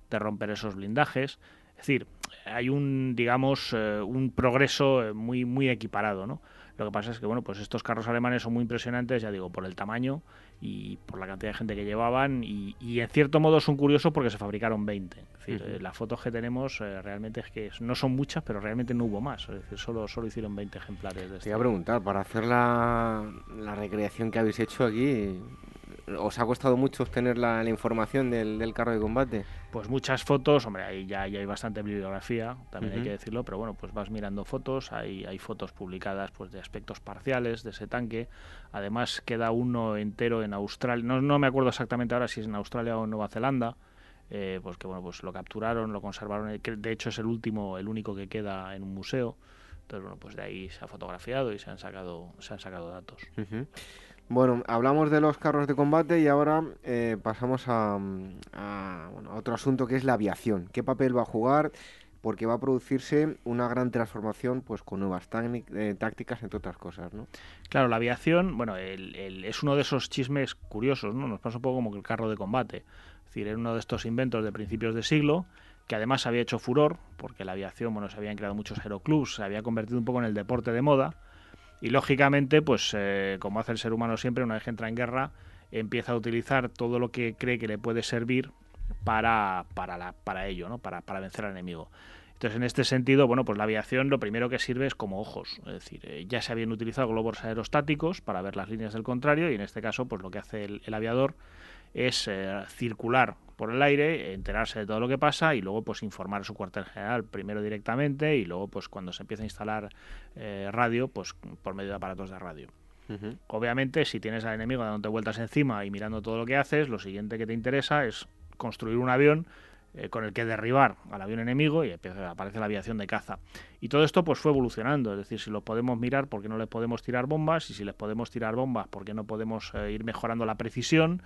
de romper esos blindajes. Es decir, hay un, digamos, eh, un progreso eh, muy, muy equiparado, ¿no? Lo que pasa es que, bueno, pues estos carros alemanes son muy impresionantes, ya digo, por el tamaño y por la cantidad de gente que llevaban y, en cierto modo son curiosos porque se fabricaron 20. Es decir, eh, las fotos que tenemos realmente es que no son muchas, pero realmente no hubo más. Es decir, solo, solo hicieron 20 ejemplares de Te iba a preguntar, para hacer la, la recreación que habéis hecho aquí, ¿Os ha costado mucho obtener la, información del, carro de combate? Pues muchas fotos, hombre, ahí ya, hay bastante bibliografía, también hay que decirlo, pero bueno, pues vas mirando fotos, hay, hay fotos publicadas pues de aspectos parciales de ese tanque, además queda uno entero en Australia, no, no me acuerdo exactamente ahora si es en Australia o en Nueva Zelanda, eh, pues que bueno, pues lo capturaron, lo conservaron, eh, de hecho es el último, el único que queda en un museo, entonces bueno, pues de ahí se ha fotografiado y se han sacado, se han sacado datos. Bueno, hablamos de los carros de combate y ahora eh, pasamos a, otro asunto que es la aviación. ¿Qué papel va a jugar? Porque va a producirse una gran transformación pues con nuevas eh, tácticas, entre otras cosas, ¿no? Claro, la aviación, bueno, es uno de esos chismes curiosos, ¿no? Nos pasa un poco como el carro de combate. Es decir, era uno de estos inventos de principios de siglo que además había hecho furor, porque la aviación, bueno, se habían creado muchos aeroclubs, se había convertido un poco en el deporte de moda, y lógicamente, pues eh, como hace el ser humano siempre, una vez que entra en guerra, empieza a utilizar todo lo que cree que le puede servir para, para, para ello, ¿no? para, para vencer al enemigo. Entonces, en este sentido, bueno, pues la aviación lo primero que sirve es como ojos. Es decir, eh, ya se habían utilizado globos aerostáticos para ver las líneas del contrario y en este caso, pues lo que hace el, aviador es eh, circular por el aire, enterarse de todo lo que pasa y luego pues informar a su cuartel general primero directamente y luego pues cuando se empieza a instalar eh, radio pues por medio de aparatos de radio. Obviamente si tienes al enemigo dándote vueltas encima y mirando todo lo que haces, lo siguiente que te interesa es construir un avión eh, con el que derribar al avión enemigo y aparece la aviación de caza. Y todo esto pues fue evolucionando, es decir, si lo podemos mirar, ¿por qué no les podemos tirar bombas? Y si les podemos tirar bombas, ¿por qué no podemos eh, ir mejorando la precisión?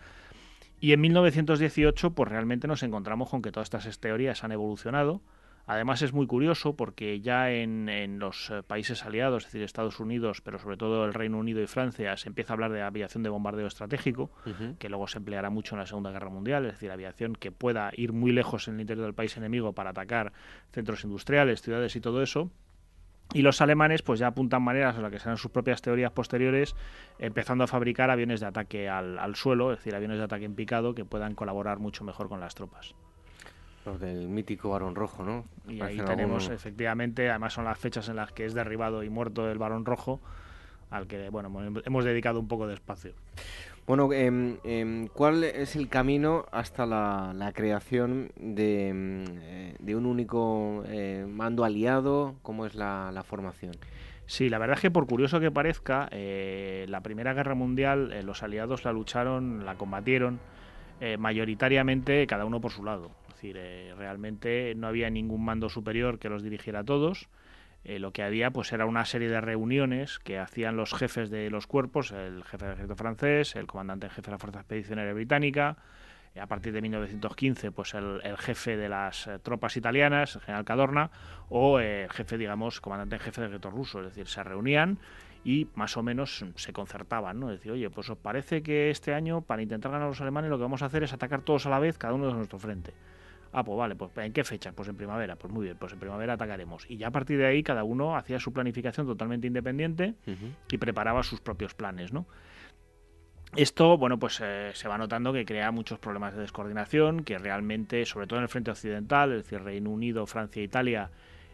Y en 1918 pues realmente nos encontramos con que todas estas teorías han evolucionado Además es muy curioso porque ya en, los eh, países aliados, es decir, Estados Unidos, pero sobre todo el Reino Unido y Francia, se empieza a hablar de aviación de bombardeo estratégico, que luego se empleará mucho en la Segunda Guerra Mundial, es decir, aviación que pueda ir muy lejos en el interior del país enemigo para atacar centros industriales, ciudades y todo eso. Y los alemanes pues ya apuntan maneras a las que serán sus propias teorías posteriores, empezando a fabricar aviones de ataque al, al suelo, es decir, aviones de ataque en picado que puedan colaborar mucho mejor con las tropas del mítico varón rojo, ¿no? Y ahí tenemos, efectivamente, además son las fechas en las que es derribado y muerto el varón rojo, al que, bueno, hemos dedicado un poco de espacio. Bueno, em, em, ¿cuál es el camino hasta la, creación de, em, eh, de, un único eh, mando aliado? ¿Cómo es la, formación? Sí, la verdad es que por curioso que parezca, eh, la Primera Guerra Mundial los aliados la lucharon, la combatieron mayoritariamente cada uno por su lado. Es decir, realmente no había ningún mando superior que los dirigiera a todos. Eh, lo que había pues era una serie de reuniones que hacían los jefes de los cuerpos, el jefe del ejército francés, el comandante en jefe de la Fuerza Expedicionaria Británica, eh, a partir de 1915 pues el, jefe de las tropas italianas, el general Cadorna, o el jefe, digamos, comandante en jefe del ejército ruso. Es decir, se reunían y más o menos se concertaban, ¿no? Decir, oye, pues os parece que este año, para intentar ganar a los alemanes, lo que vamos a hacer es atacar todos a la vez, cada uno de nuestro frente. Ah, pues vale, pues ¿en qué fecha? Pues en primavera, pues muy bien, pues en primavera atacaremos. Y ya a partir de ahí cada uno hacía su planificación totalmente independiente y preparaba sus propios planes, ¿no? Esto, bueno, pues eh, se va notando que crea muchos problemas de descoordinación, que realmente, sobre todo en el frente occidental, es decir, Reino Unido, Francia e Italia,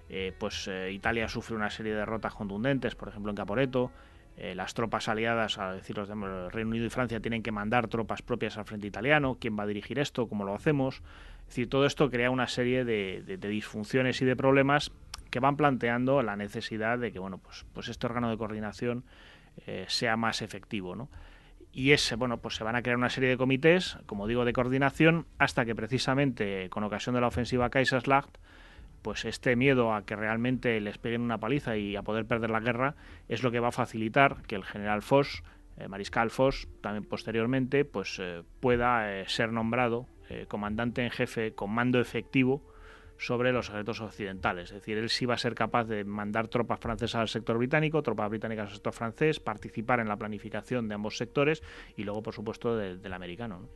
eh, pues eh, Italia sufre una serie de derrotas contundentes, por ejemplo en Caporeto, las tropas aliadas, a decir los de Reino Unido y Francia, tienen que mandar tropas propias al frente italiano. ¿Quién va a dirigir esto? ¿Cómo lo hacemos? Es decir, todo esto crea una serie de, disfunciones y de problemas que van planteando la necesidad de que bueno, pues, pues este órgano de coordinación eh, sea más efectivo. ¿no? Y ese, bueno, pues se van a crear una serie de comités, como digo, de coordinación, hasta que precisamente con ocasión de la ofensiva Kaiserslacht, pues este miedo a que realmente les peguen una paliza y a poder perder la guerra es lo que va a facilitar que el general Foss, eh, mariscal Foss, también posteriormente, pues eh, pueda ser nombrado eh, comandante en jefe con mando efectivo sobre los ejércitos occidentales. Es decir, él sí va a ser capaz de mandar tropas francesas al sector británico, tropas británicas al sector francés, participar en la planificación de ambos sectores y luego, por supuesto, del americano.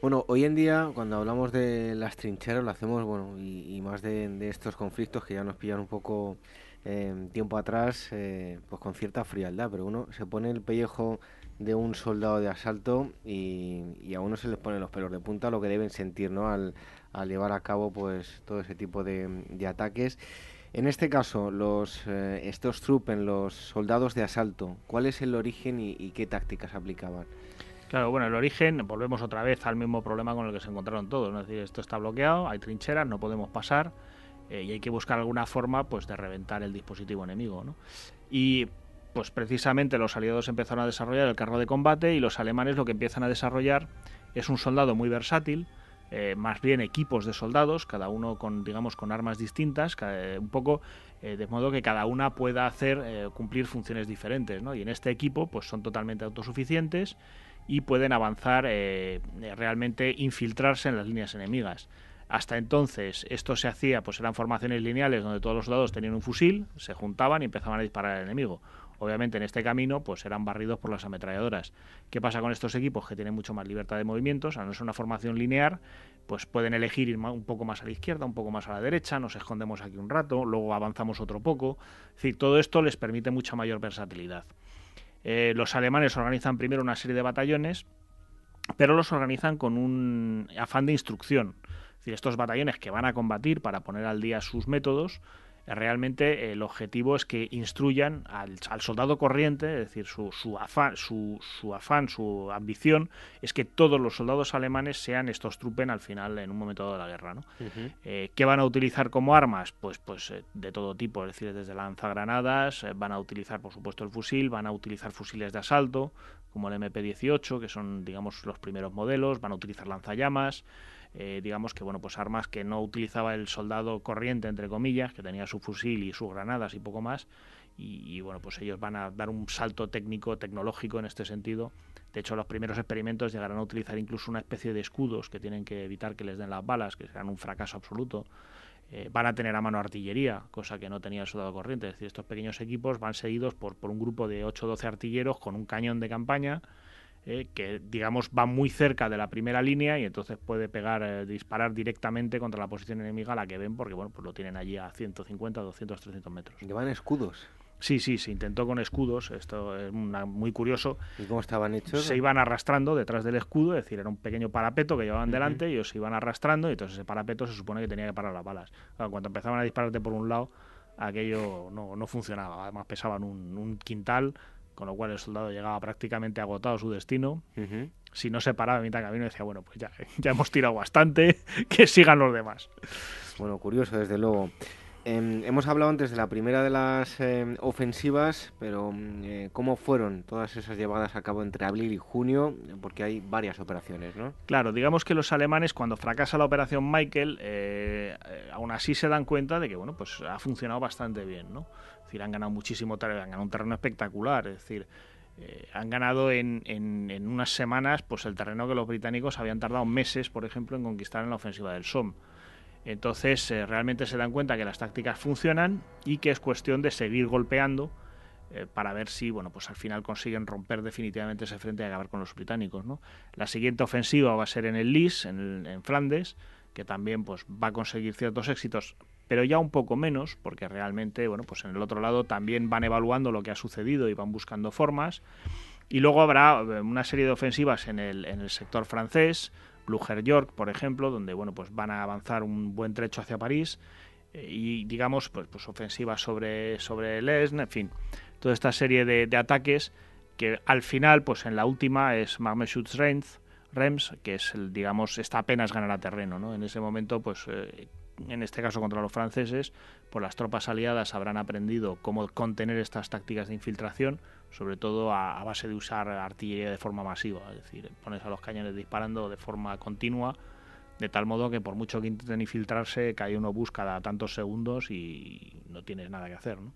Bueno, hoy en día, cuando hablamos de las trincheras, lo hacemos, bueno, y, más de, estos conflictos que ya nos pillan un poco eh, tiempo atrás, eh, pues con cierta frialdad, pero uno se pone el pellejo de un soldado de asalto y, a uno se les pone los pelos de punta lo que deben sentir ¿no? al, llevar a cabo pues todo ese tipo de, ataques. En este caso, los, eh, estos truppen, los soldados de asalto, ¿cuál es el origen y, qué tácticas aplicaban? Claro, bueno, el origen, volvemos otra vez al mismo problema con el que se encontraron todos, es decir, esto está bloqueado, hay trincheras, no podemos pasar eh, y hay que buscar alguna forma pues de reventar el dispositivo enemigo, ¿no? Y pues precisamente los aliados empezaron a desarrollar el carro de combate y los alemanes lo que empiezan a desarrollar es un soldado muy versátil, eh, más bien equipos de soldados, cada uno con digamos con armas distintas, un poco eh, de modo que cada una pueda hacer eh, cumplir funciones diferentes, ¿no? Y en este equipo pues son totalmente autosuficientes y pueden avanzar realmente infiltrarse en las líneas enemigas. Hasta entonces esto se hacía, pues eran formaciones lineales donde todos los soldados tenían un fusil, se juntaban y empezaban a disparar al enemigo. Obviamente en este camino pues eran barridos por las ametralladoras. ¿Qué pasa con estos equipos que tienen mucho más libertad de movimientos? Al no ser una formación lineal, pues pueden elegir ir un poco más a la izquierda, un poco más a la derecha, nos escondemos aquí un rato, luego avanzamos otro poco. Es decir, todo esto les permite mucha mayor versatilidad. Eh, los alemanes organizan primero una serie de batallones pero los organizan con un afán de instrucción. Es decir, estos batallones que van a combatir para poner al día sus métodos, realmente el objetivo es que instruyan al, soldado corriente, es decir, su, su, afán, su, su, afán, su ambición, es que todos los soldados alemanes sean estos trupen al final en un momento de la guerra. ¿no? Eh, ¿Qué van a utilizar como armas? Pues, pues eh, de todo tipo, es decir, desde lanzagranadas, eh, van a utilizar por supuesto el fusil, van a utilizar fusiles de asalto, como el MP-18, que son digamos los primeros modelos, van a utilizar lanzallamas. Eh, digamos que bueno pues armas que no utilizaba el soldado corriente entre comillas que tenía su fusil y sus granadas y poco más y, bueno pues ellos van a dar un salto técnico tecnológico en este sentido de hecho los primeros experimentos llegarán a utilizar incluso una especie de escudos que tienen que evitar que les den las balas que serán un fracaso absoluto eh, van a tener a mano artillería, cosa que no tenía el soldado corriente. Es decir, estos pequeños equipos van seguidos por, por un grupo de 8 o 12 artilleros con un cañón de campaña eh, que digamos va muy cerca de la primera línea y entonces puede pegar, eh, disparar directamente contra la posición enemiga a la que ven porque bueno, pues lo tienen allí a 150, 200, 300 metros. ¿Llevan escudos? Sí, sí, se intentó con escudos, esto es muy curioso. ¿Y cómo estaban hechos? Se iban arrastrando detrás del escudo, es decir, era un pequeño parapeto que llevaban delante y ellos se iban arrastrando y entonces ese parapeto se supone que tenía que parar las balas. cuando empezaban a dispararte por un lado, aquello no, no funcionaba, además pesaban un, un quintal, con lo cual el soldado llegaba prácticamente agotado a su destino. Si no se paraba en mitad de camino, decía, bueno, pues ya, ya hemos tirado bastante, que sigan los demás. Bueno, curioso, desde luego. Em, hemos hablado antes de la primera de las em, ofensivas, pero mm, eh, ¿cómo fueron todas esas llevadas a cabo entre abril y junio? Porque hay varias operaciones, ¿no? Claro, digamos que los alemanes cuando fracasa la operación Michael, eh, eh, aún así se dan cuenta de que bueno, pues ha funcionado bastante bien, ¿no? Decir, han ganado muchísimo terreno, han ganado un terreno espectacular, es decir, han ganado en, en, unas semanas pues el terreno que los británicos habían tardado meses, por ejemplo, en conquistar en la ofensiva del Somme. Entonces eh, realmente se dan cuenta que las tácticas funcionan y que es cuestión de seguir golpeando eh, para ver si bueno pues al final consiguen romper definitivamente ese frente y acabar con los británicos. ¿no? La siguiente ofensiva va a ser en el Lys, en, Flandes, que también pues va a conseguir ciertos éxitos, pero ya un poco menos, porque realmente bueno pues en el otro lado también van evaluando lo que ha sucedido y van buscando formas. Y luego habrá eh, una serie de ofensivas en el, en el sector francés, Blucher York, por ejemplo, donde bueno, pues van a avanzar un buen trecho hacia París eh, y digamos pues, pues ofensivas sobre, sobre Lesne, en fin, toda esta serie de, ataques que al final, pues en la última es Marmeschutz Reims, Rems, que es digamos, está apenas ganar a terreno, ¿no? En ese momento, pues eh, en este caso contra los franceses, pues las tropas aliadas habrán aprendido cómo contener estas tácticas de infiltración, sobre todo a, base de usar artillería de forma masiva, es decir, pones a los cañones disparando de forma continua, de tal modo que por mucho que intenten infiltrarse, cada uno busca cada tantos segundos y no tienes nada que hacer. ¿no?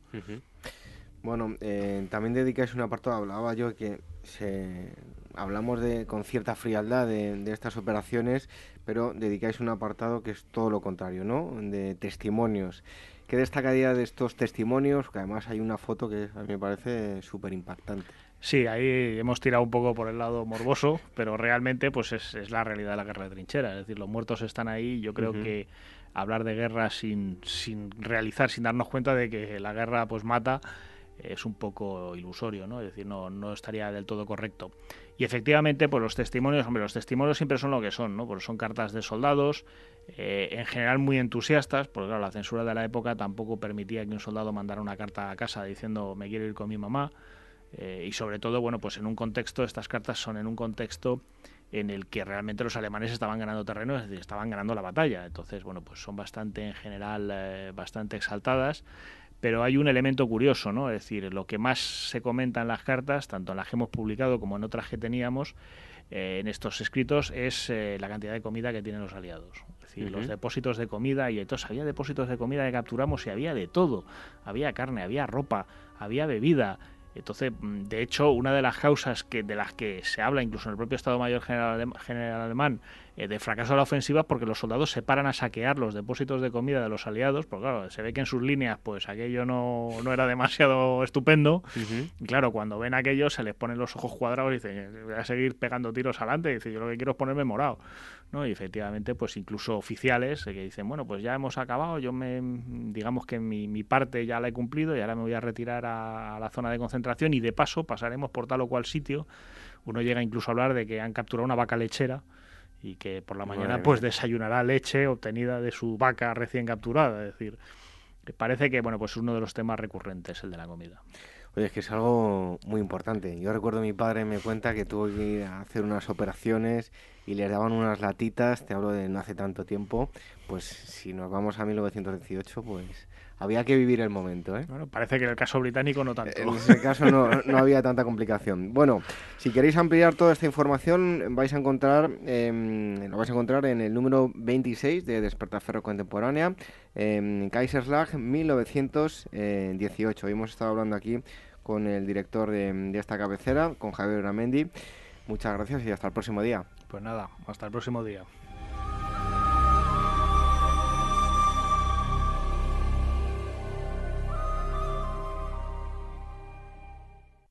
Bueno, eh, también dedicáis un apartado, hablaba yo que se, hablamos de, con cierta frialdad de, de, estas operaciones, pero dedicáis un apartado que es todo lo contrario, ¿no? De testimonios. ¿Qué destacaría de estos testimonios? Que además hay una foto que a mí me parece súper impactante. Sí, ahí hemos tirado un poco por el lado morboso, pero realmente pues es, la realidad de la guerra de trinchera. Es decir, los muertos están ahí. Yo creo que hablar de guerra sin, sin realizar, sin darnos cuenta de que la guerra pues mata, es un poco ilusorio, ¿no? Es decir, no, no estaría del todo correcto. Y efectivamente, pues los testimonios, hombre, los testimonios siempre son lo que son, ¿no? Porque son cartas de soldados, eh, en general muy entusiastas, porque claro, la censura de la época tampoco permitía que un soldado mandara una carta a casa diciendo me quiero ir con mi mamá. Eh, y sobre todo, bueno, pues en un contexto, estas cartas son en un contexto en el que realmente los alemanes estaban ganando terreno, es decir, estaban ganando la batalla. Entonces, bueno, pues son bastante, en general, eh, bastante exaltadas pero hay un elemento curioso, ¿no? Es decir, lo que más se comenta en las cartas, tanto en las que hemos publicado como en otras que teníamos, eh, en estos escritos, es eh, la cantidad de comida que tienen los aliados. Es decir, los depósitos de comida, y entonces había depósitos de comida que capturamos y había de todo. Había carne, había ropa, había bebida. Entonces, mm, de hecho, una de las causas que, de las que se habla incluso en el propio Estado Mayor General, General Alemán de fracaso de la ofensiva porque los soldados se paran a saquear los depósitos de comida de los aliados, porque claro, se ve que en sus líneas pues aquello no, no era demasiado estupendo. Y claro, cuando ven aquello se les ponen los ojos cuadrados y dicen, voy a seguir pegando tiros adelante. Y dice, yo lo que quiero es ponerme morado. ¿no? Y efectivamente, pues incluso oficiales eh, que dicen, bueno, pues ya hemos acabado, yo me, digamos que mi, mi parte ya la he cumplido y ahora me voy a retirar a, a la zona de concentración y de paso pasaremos por tal o cual sitio. Uno llega incluso a hablar de que han capturado una vaca lechera y que por la mañana pues desayunará leche obtenida de su vaca recién capturada. Es decir, parece que bueno pues es uno de los temas recurrentes el de la comida. Oye, es que es algo muy importante. Yo recuerdo a mi padre me cuenta que tuvo que ir a hacer unas operaciones y les daban unas latitas, te hablo de no hace tanto tiempo, pues si nos vamos a 1918, pues había que vivir el momento. ¿eh? Bueno, parece que en el caso británico no tanto. En ese caso no, no había tanta complicación. Bueno, si queréis ampliar toda esta información, vais a encontrar, eh, lo vais a encontrar en el número 26 de Despertaferro Contemporánea, en Kaiserslag 1918. Hoy hemos estado hablando aquí con el director de, de esta cabecera, con Javier Ramendi. Muchas gracias y hasta el próximo día. Pues nada, hasta el próximo día.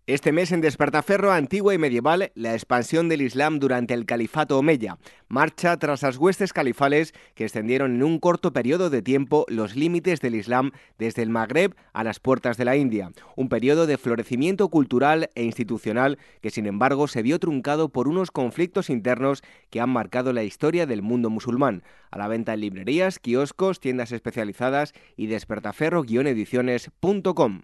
Este mes en Despertaferro Antigua y Medieval, la expansión del Islam durante el Califato Omeya. Marcha tras las huestes califales que extendieron en un corto periodo de tiempo los límites del Islam desde el Magreb a las puertas de la India. Un periodo de florecimiento cultural e institucional que, sin embargo, se vio truncado por unos conflictos internos que han marcado la historia del mundo musulmán. A la venta en librerías, kioscos, tiendas especializadas y despertaferro-ediciones.com.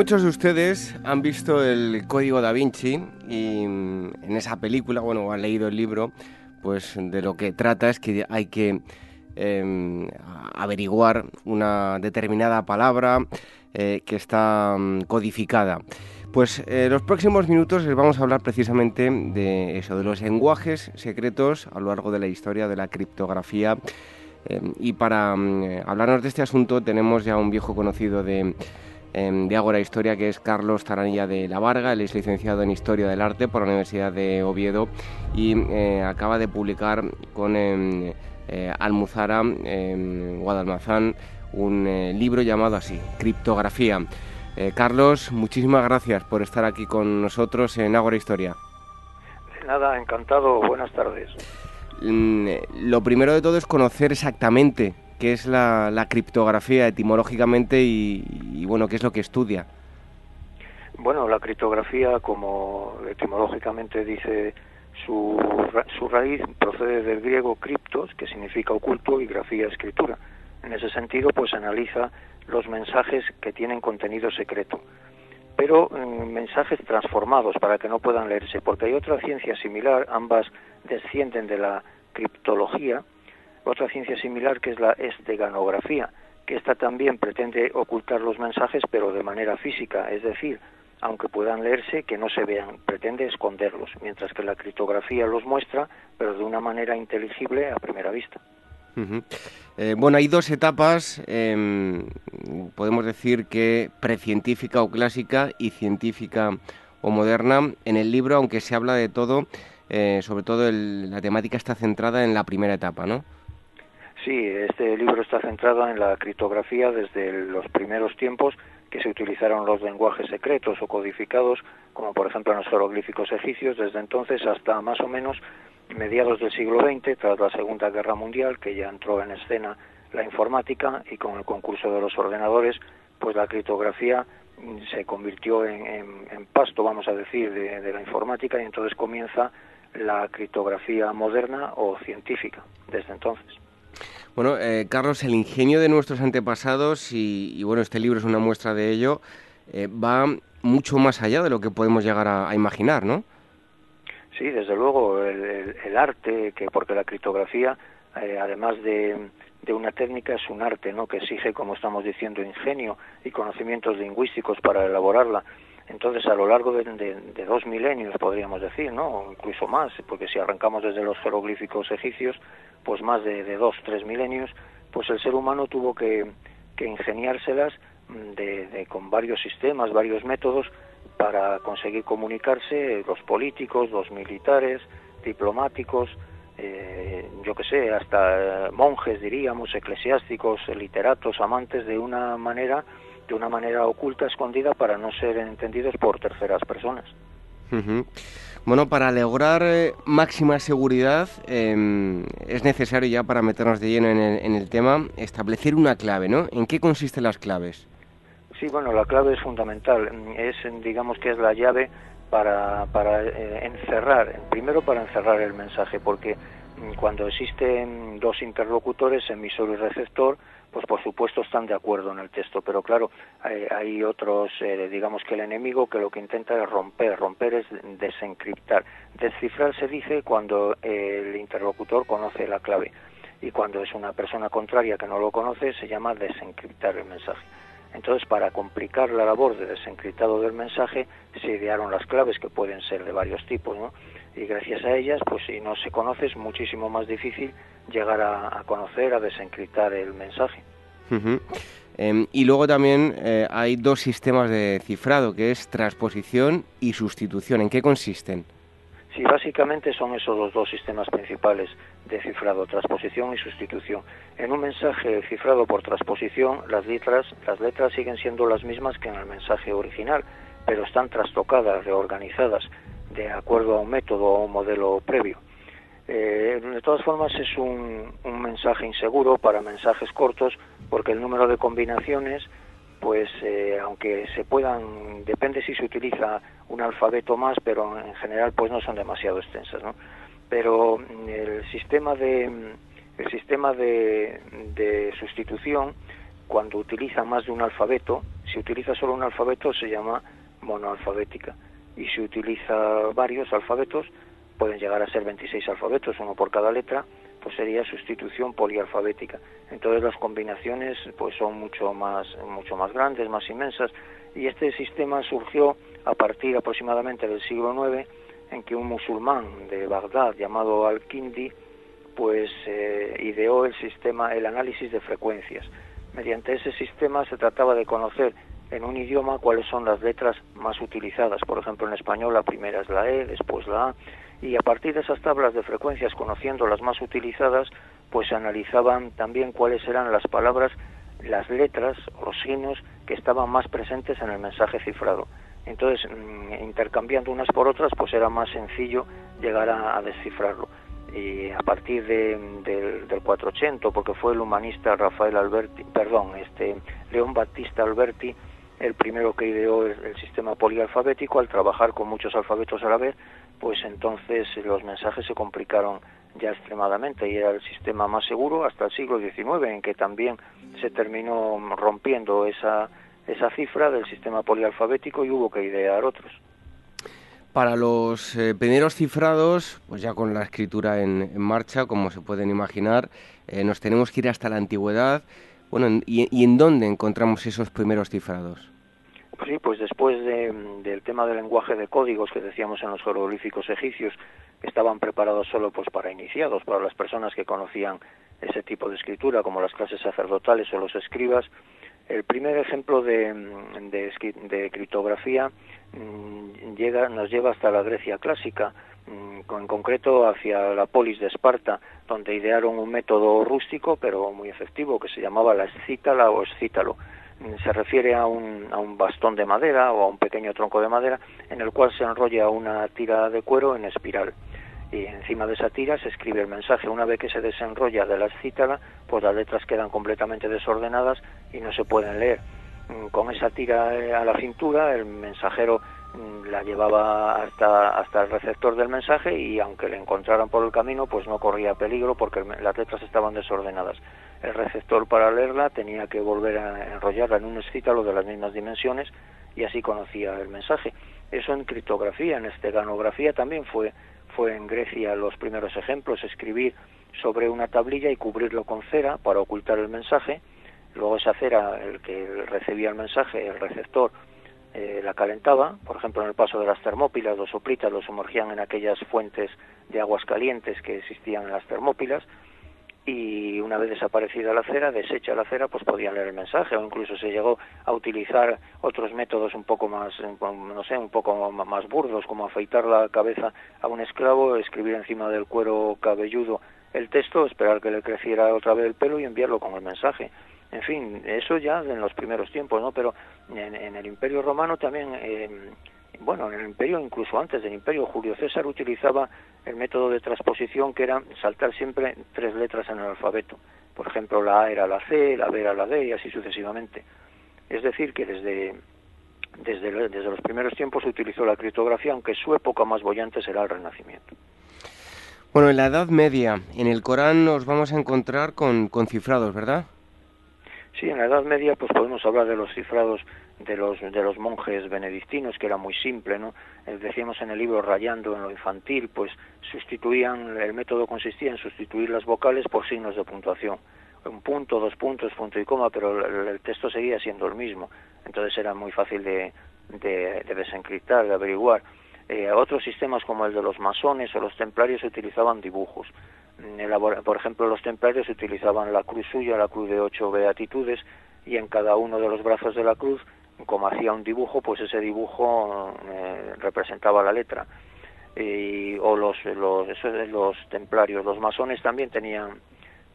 muchos de ustedes han visto el Código da Vinci y mm, en esa película, bueno, han leído el libro, pues de lo que trata es que hay que eh, averiguar una determinada palabra eh, que está um, codificada. Pues eh, los próximos minutos les vamos a hablar precisamente de eso, de los lenguajes secretos a lo largo de la historia de la criptografía. y para um, hablarnos de este asunto tenemos ya un viejo conocido de de Ágora Historia, que es Carlos Taranilla de la Varga. Él es licenciado en Historia del Arte por la Universidad de Oviedo y eh, acaba de publicar con eh, eh, Almuzara, Guadalmazán, un libro llamado así, Criptografía. Carlos, muchísimas gracias por estar aquí con nosotros en Ágora Historia. De nada, encantado. Buenas tardes. Mm, lo primero de todo es conocer exactamente qué es la, criptografía etimológicamente y, bueno, qué es lo que estudia. Bueno, la criptografía, como etimológicamente dice su, su raíz, procede del griego criptos, que significa oculto, y grafía, escritura. En ese sentido, pues analiza los mensajes que tienen contenido secreto, pero mm, mensajes transformados para que no puedan leerse, porque hay otra ciencia similar, ambas descienden de la criptología, otra ciencia similar que es la esteganografía, que esta también pretende ocultar los mensajes pero de manera física, es decir, aunque puedan leerse, que no se vean, pretende esconderlos, mientras que la criptografía los muestra, pero de una manera inteligible a primera vista. Eh, bueno, hay dos etapas, em, podemos decir que precientífica o clásica y científica o moderna. En el libro, aunque se habla de todo, eh, sobre todo la temática está centrada en la primera etapa, ¿no? Sí, este libro está centrado en la criptografía desde los primeros tiempos que se utilizaron los lenguajes secretos o codificados, como por ejemplo en los jeroglíficos egipcios, desde entonces hasta más o menos mediados del siglo XX, tras la Segunda Guerra Mundial, que ya entró en escena la informática y con el concurso de los ordenadores, pues la criptografía se convirtió en, pasto, vamos a decir, de, la informática y entonces comienza la criptografía moderna o científica desde entonces. Bueno, eh, Carlos, el ingenio de nuestros antepasados, y, bueno, este libro es una muestra de ello, eh, va mucho más allá de lo que podemos llegar a, imaginar, ¿no? Sí, desde luego, el, arte, que porque la criptografía, eh, además de, de una técnica es un arte, ¿no? Que exige, como estamos diciendo, ingenio y conocimientos lingüísticos para elaborarla. Entonces, a lo largo de, dos milenios, podríamos decir, ¿no? O incluso más, porque si arrancamos desde los jeroglíficos egipcios, pues más de, dos, tres milenios, pues el ser humano tuvo que, ingeniárselas mm, de, con varios sistemas, varios métodos para conseguir comunicarse, los políticos, los militares, diplomáticos, eh, yo que sé, hasta eh, monjes diríamos, eclesiásticos, literatos, amantes de una manera, de una manera oculta, escondida, para no ser entendidos por terceras personas. Bueno, para lograr eh, máxima seguridad em, es necesario ya para meternos de lleno en el, en el, tema establecer una clave, ¿no? ¿En qué consisten las claves? Sí, bueno, la clave es fundamental. Es, digamos que es la llave para, para eh, encerrar, primero para encerrar el mensaje, porque mm, cuando existen dos interlocutores, emisor y receptor, pues por supuesto están de acuerdo en el texto, pero claro, hay, otros, eh, digamos que el enemigo que lo que intenta es romper, romper es desencriptar. Descifrar se dice cuando el interlocutor conoce la clave y cuando es una persona contraria que no lo conoce se llama desencriptar el mensaje. Entonces, para complicar la labor de desencriptado del mensaje, se idearon las claves que pueden ser de varios tipos, ¿no? Y gracias a ellas, pues si no se conoce, es muchísimo más difícil llegar a, conocer, a desencriptar el mensaje. Em, y luego también eh, hay dos sistemas de cifrado, que es transposición y sustitución. ¿En qué consisten? Sí, básicamente son esos los dos sistemas principales de cifrado, transposición y sustitución. En un mensaje cifrado por transposición, las letras, las letras siguen siendo las mismas que en el mensaje original, pero están trastocadas, reorganizadas, de acuerdo a un método o un modelo previo. Eh, de todas formas, es un, mensaje inseguro para mensajes cortos, porque el número de combinaciones pues eh, aunque se puedan, depende si se utiliza un alfabeto más, pero en general pues no son demasiado extensas, ¿no? Pero mm, el sistema de el sistema de, de sustitución cuando utiliza más de un alfabeto, si utiliza solo un alfabeto se llama monoalfabética y si utiliza varios alfabetos pueden llegar a ser 26 alfabetos, uno por cada letra, pues sería sustitución polialfabética. Entonces las combinaciones pues son mucho más mucho más grandes, más inmensas y este sistema surgió a partir aproximadamente del siglo IX en que un musulmán de Bagdad llamado Al-Kindi pues eh, ideó el sistema el análisis de frecuencias. Mediante ese sistema se trataba de conocer en un idioma cuáles son las letras más utilizadas. Por ejemplo, en español la primera es la E, después la A, y a partir de esas tablas de frecuencias, conociendo las más utilizadas, pues se analizaban también cuáles eran las palabras, las letras o los signos que estaban más presentes en el mensaje cifrado. Entonces, mm, intercambiando unas por otras, pues era más sencillo llegar a, descifrarlo. Y a partir del 480, porque fue el humanista Rafael Alberti, perdón, este León Battista Alberti, el primero que ideó el, sistema polialfabético, al trabajar con muchos alfabetos a la vez, pues entonces los mensajes se complicaron ya extremadamente y era el sistema más seguro hasta el siglo XIX, en que también se terminó rompiendo esa, esa cifra del sistema polialfabético y hubo que idear otros. Para los eh, primeros cifrados, pues ya con la escritura en, marcha, como se pueden imaginar, eh, nos tenemos que ir hasta la antigüedad. Bueno, ¿y en dónde encontramos esos primeros cifrados? Sí, pues después del tema del lenguaje de códigos que decíamos en los jeroglíficos egipcios, que estaban preparados solo pues para iniciados, para las personas que conocían ese tipo de escritura, como las clases sacerdotales o los escribas, el primer ejemplo de, de, criptografía mm, llega, nos lleva hasta la Grecia clásica, mm, en concreto hacia la polis de Esparta, donde idearon un método rústico pero muy efectivo que se llamaba la escítala o escítalo se refiere a un, a un bastón de madera o a un pequeño tronco de madera en el cual se enrolla una tira de cuero en espiral y encima de esa tira se escribe el mensaje. Una vez que se desenrolla de la cítara, pues las letras quedan completamente desordenadas y no se pueden leer. Mm, con esa tira eh, a la cintura, el mensajero la llevaba hasta, hasta el receptor del mensaje y aunque le encontraran por el camino, pues no corría peligro porque las letras estaban desordenadas. El receptor para leerla tenía que volver a enrollarla en un escítalo de las mismas dimensiones y así conocía el mensaje. Eso en criptografía, en esteganografía también fue fue en Grecia los primeros ejemplos, escribir sobre una tablilla y cubrirlo con cera para ocultar el mensaje. Luego esa cera, el que recibía el mensaje, el receptor, eh, la calentaba. Por ejemplo, en el paso de las termópilas, los soplitas los sumergían en aquellas fuentes de aguas calientes que existían en las termópilas y una vez desaparecida la cera, deshecha la cera, pues podían leer el mensaje o incluso se llegó a utilizar otros métodos un poco más, no sé, un poco más burdos, como afeitar la cabeza a un esclavo, escribir encima del cuero cabelludo el texto, esperar que le creciera otra vez el pelo y enviarlo con el mensaje. En fin, eso ya en los primeros tiempos, ¿no? Pero en, el Imperio Romano también eh, bueno, en el imperio, incluso antes del imperio, Julio César utilizaba el método de transposición que era saltar siempre tres letras en el alfabeto. Por ejemplo, la A era la C, la B era la D y así sucesivamente. Es decir, que desde, desde, desde los primeros tiempos se utilizó la criptografía, aunque su época más bollante será el Renacimiento. Bueno, en la Edad Media, en el Corán nos vamos a encontrar con, con cifrados, ¿verdad? Sí, en la Edad Media pues podemos hablar de los cifrados de los de los monjes benedictinos que era muy simple no eh, decíamos en el libro rayando en lo infantil pues sustituían el método consistía en sustituir las vocales por signos de puntuación. Un punto dos puntos punto y coma pero el, texto seguía siendo el mismo. Entonces era muy fácil de, de, desencriptar de averiguar. Eh, otros sistemas como el de los masones o los templarios utilizaban dibujos por ejemplo los templarios utilizaban la cruz suya la cruz de ocho beatitudes y en cada uno de los brazos de la cruz como hacía un dibujo, pues ese dibujo eh, representaba la letra. Y, o los, los, los templarios, los masones también tenían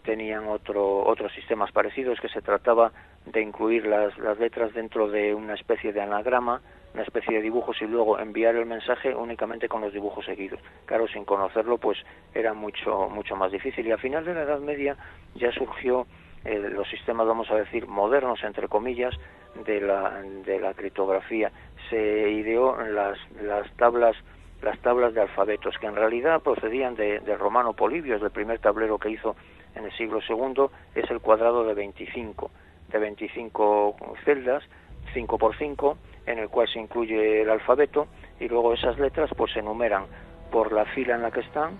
tenían otro, otros sistemas parecidos que se trataba de incluir las, las letras dentro de una especie de anagrama, una especie de dibujos y luego enviar el mensaje únicamente con los dibujos seguidos. Claro, sin conocerlo pues era mucho mucho más difícil y al final de la Edad Media ya surgió eh, los sistemas, vamos a decir, modernos, entre comillas, de la, de la criptografía. Se ideó las, las tablas las tablas de alfabetos, que en realidad procedían de, de Romano Polibio, es el primer tablero que hizo en el siglo II, es el cuadrado de 25, de 25 celdas, 5 por 5, en el cual se incluye el alfabeto, y luego esas letras pues se enumeran por la fila en la que están,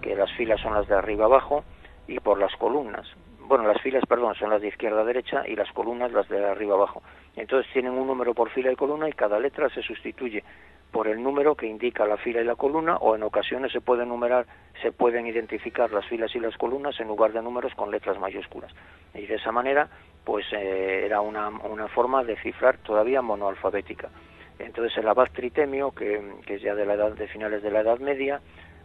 que las filas son las de arriba abajo, y por las columnas bueno, las filas, perdón, son las de izquierda a derecha y las columnas las de arriba abajo. Entonces tienen un número por fila y columna y cada letra se sustituye por el número que indica la fila y la columna o en ocasiones se pueden numerar, se pueden identificar las filas y las columnas en lugar de números con letras mayúsculas. Y de esa manera, pues eh, era una, una forma de cifrar todavía monoalfabética. Entonces el abad Tritemio, que, que es ya de la edad de finales de la Edad Media,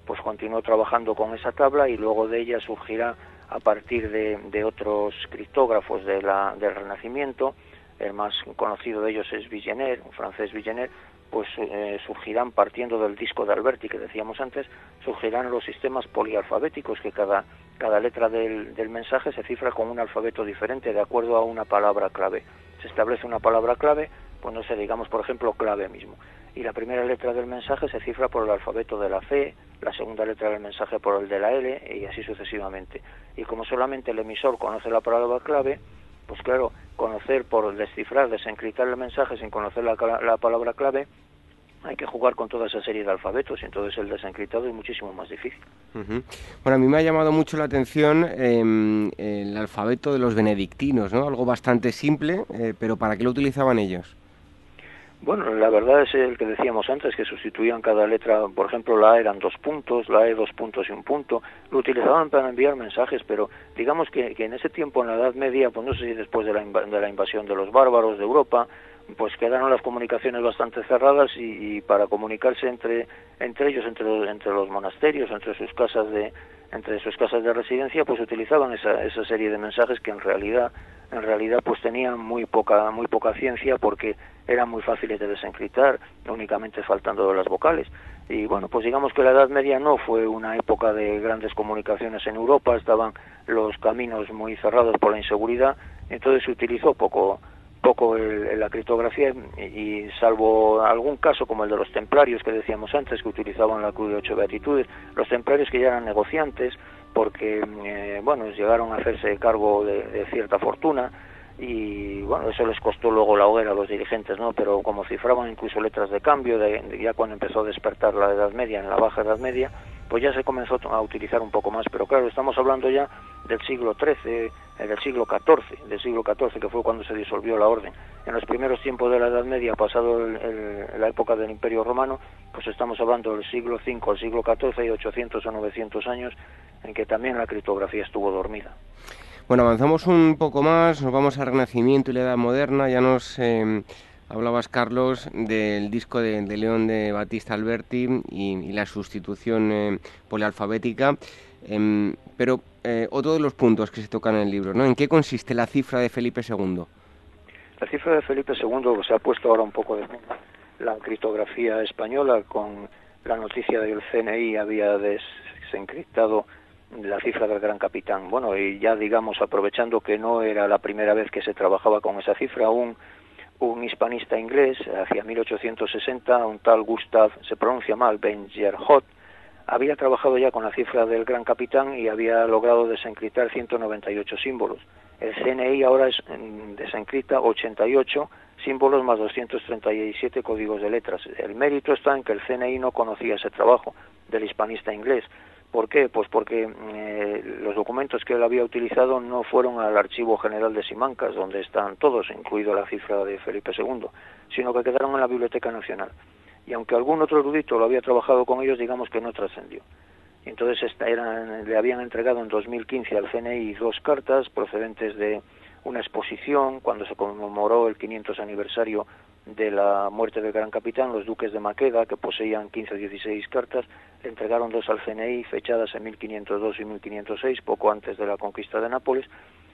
pues continuó trabajando con esa tabla y luego de ella surgirá a partir de, otros criptógrafos de la, del Renacimiento, el más conocido de ellos es Vigener, un francés Vigener, pues eh, surgirán partiendo del disco de Alberti que decíamos antes, surgirán los sistemas polialfabéticos que cada, cada letra del, del mensaje se cifra con un alfabeto diferente de acuerdo a una palabra clave. Se establece una palabra clave, pues no sé, digamos por ejemplo clave mismo y la primera letra del mensaje se cifra por el alfabeto de la C, la segunda letra del mensaje por el de la L y así sucesivamente. Y como solamente el emisor conoce la palabra clave, pues claro, conocer por descifrar, desencriptar el mensaje sin conocer la, palabra clave, hay que jugar con toda esa serie de alfabetos y entonces el desencriptado es muchísimo más difícil. Bueno, a mí me ha llamado mucho la atención em, el alfabeto de los benedictinos, ¿no? Algo bastante simple, eh, pero ¿para qué lo utilizaban ellos? Bueno, la verdad es el que decíamos antes, que sustituían cada letra, por ejemplo, la A eran dos puntos, la E dos puntos y un punto, lo utilizaban para enviar mensajes, pero digamos que, en ese tiempo, en la Edad Media, pues no sé si después de la, de la invasión de los bárbaros de Europa, pues quedaron las comunicaciones bastante cerradas y, para comunicarse entre entre ellos entre los, entre los monasterios entre sus casas de entre sus casas de residencia pues utilizaban esa, esa serie de mensajes que en realidad en realidad pues tenían muy poca muy poca ciencia porque eran muy fáciles de desencriptar únicamente faltando las vocales. Y bueno pues digamos que la Edad Media no fue una época de grandes comunicaciones en Europa estaban los caminos muy cerrados por la inseguridad entonces se utilizó poco poco la criptografía y, salvo algún caso como el de los templarios que decíamos antes que utilizaban la cruz de ocho beatitudes los templarios que ya eran negociantes porque eh, bueno llegaron a hacerse cargo de, cierta fortuna y bueno eso les costó luego la hoguera a los dirigentes no pero como cifraban incluso letras de cambio de, ya cuando empezó a despertar la Edad Media en la baja Edad Media pues ya se comenzó a utilizar un poco más pero claro estamos hablando ya del siglo XIII del siglo XIV, del siglo XIV, que fue cuando se disolvió la orden. En los primeros tiempos de la Edad Media, pasado la época del Imperio Romano, pues estamos hablando del siglo V al siglo XIV y 800 o 900 años en que también la criptografía estuvo dormida. Bueno, avanzamos un poco más, nos vamos al Renacimiento y la Edad Moderna, ya nos... Eh, hablabas, Carlos, del disco de, León de Batista Alberti y, la sustitución eh, polialfabética. Em, pero eh, otro de los puntos que se tocan en el libro, ¿no? ¿En qué consiste la cifra de Felipe II? La cifra de Felipe II se ha puesto ahora un poco de la criptografía española con la noticia de que el CNI había desencriptado la cifra del gran capitán. Bueno, y ya digamos, aprovechando que no era la primera vez que se trabajaba con esa cifra, un, un hispanista inglés, hacia 1860, un tal Gustav, se pronuncia mal, Benjerhot, había trabajado ya con la cifra del gran capitán y había logrado desencriptar 198 símbolos. El CNI ahora es, mm, desencripta 88 símbolos más 237 códigos de letras. El mérito está en que el CNI no conocía ese trabajo del hispanista inglés. ¿Por qué? Pues porque mm, eh, los documentos que él había utilizado no fueron al Archivo General de Simancas, donde están todos, incluido la cifra de Felipe II, sino que quedaron en la Biblioteca Nacional y aunque algún otro erudito lo había trabajado con ellos, digamos que no trascendió. Entonces eran, le habían entregado en 2015 al CNI dos cartas procedentes de una exposición cuando se conmemoró el 500 aniversario de la muerte del gran capitán, los duques de Maqueda, que poseían 15 o 16 cartas, entregaron dos al CNI fechadas en 1502 y 1506, poco antes de la conquista de Nápoles,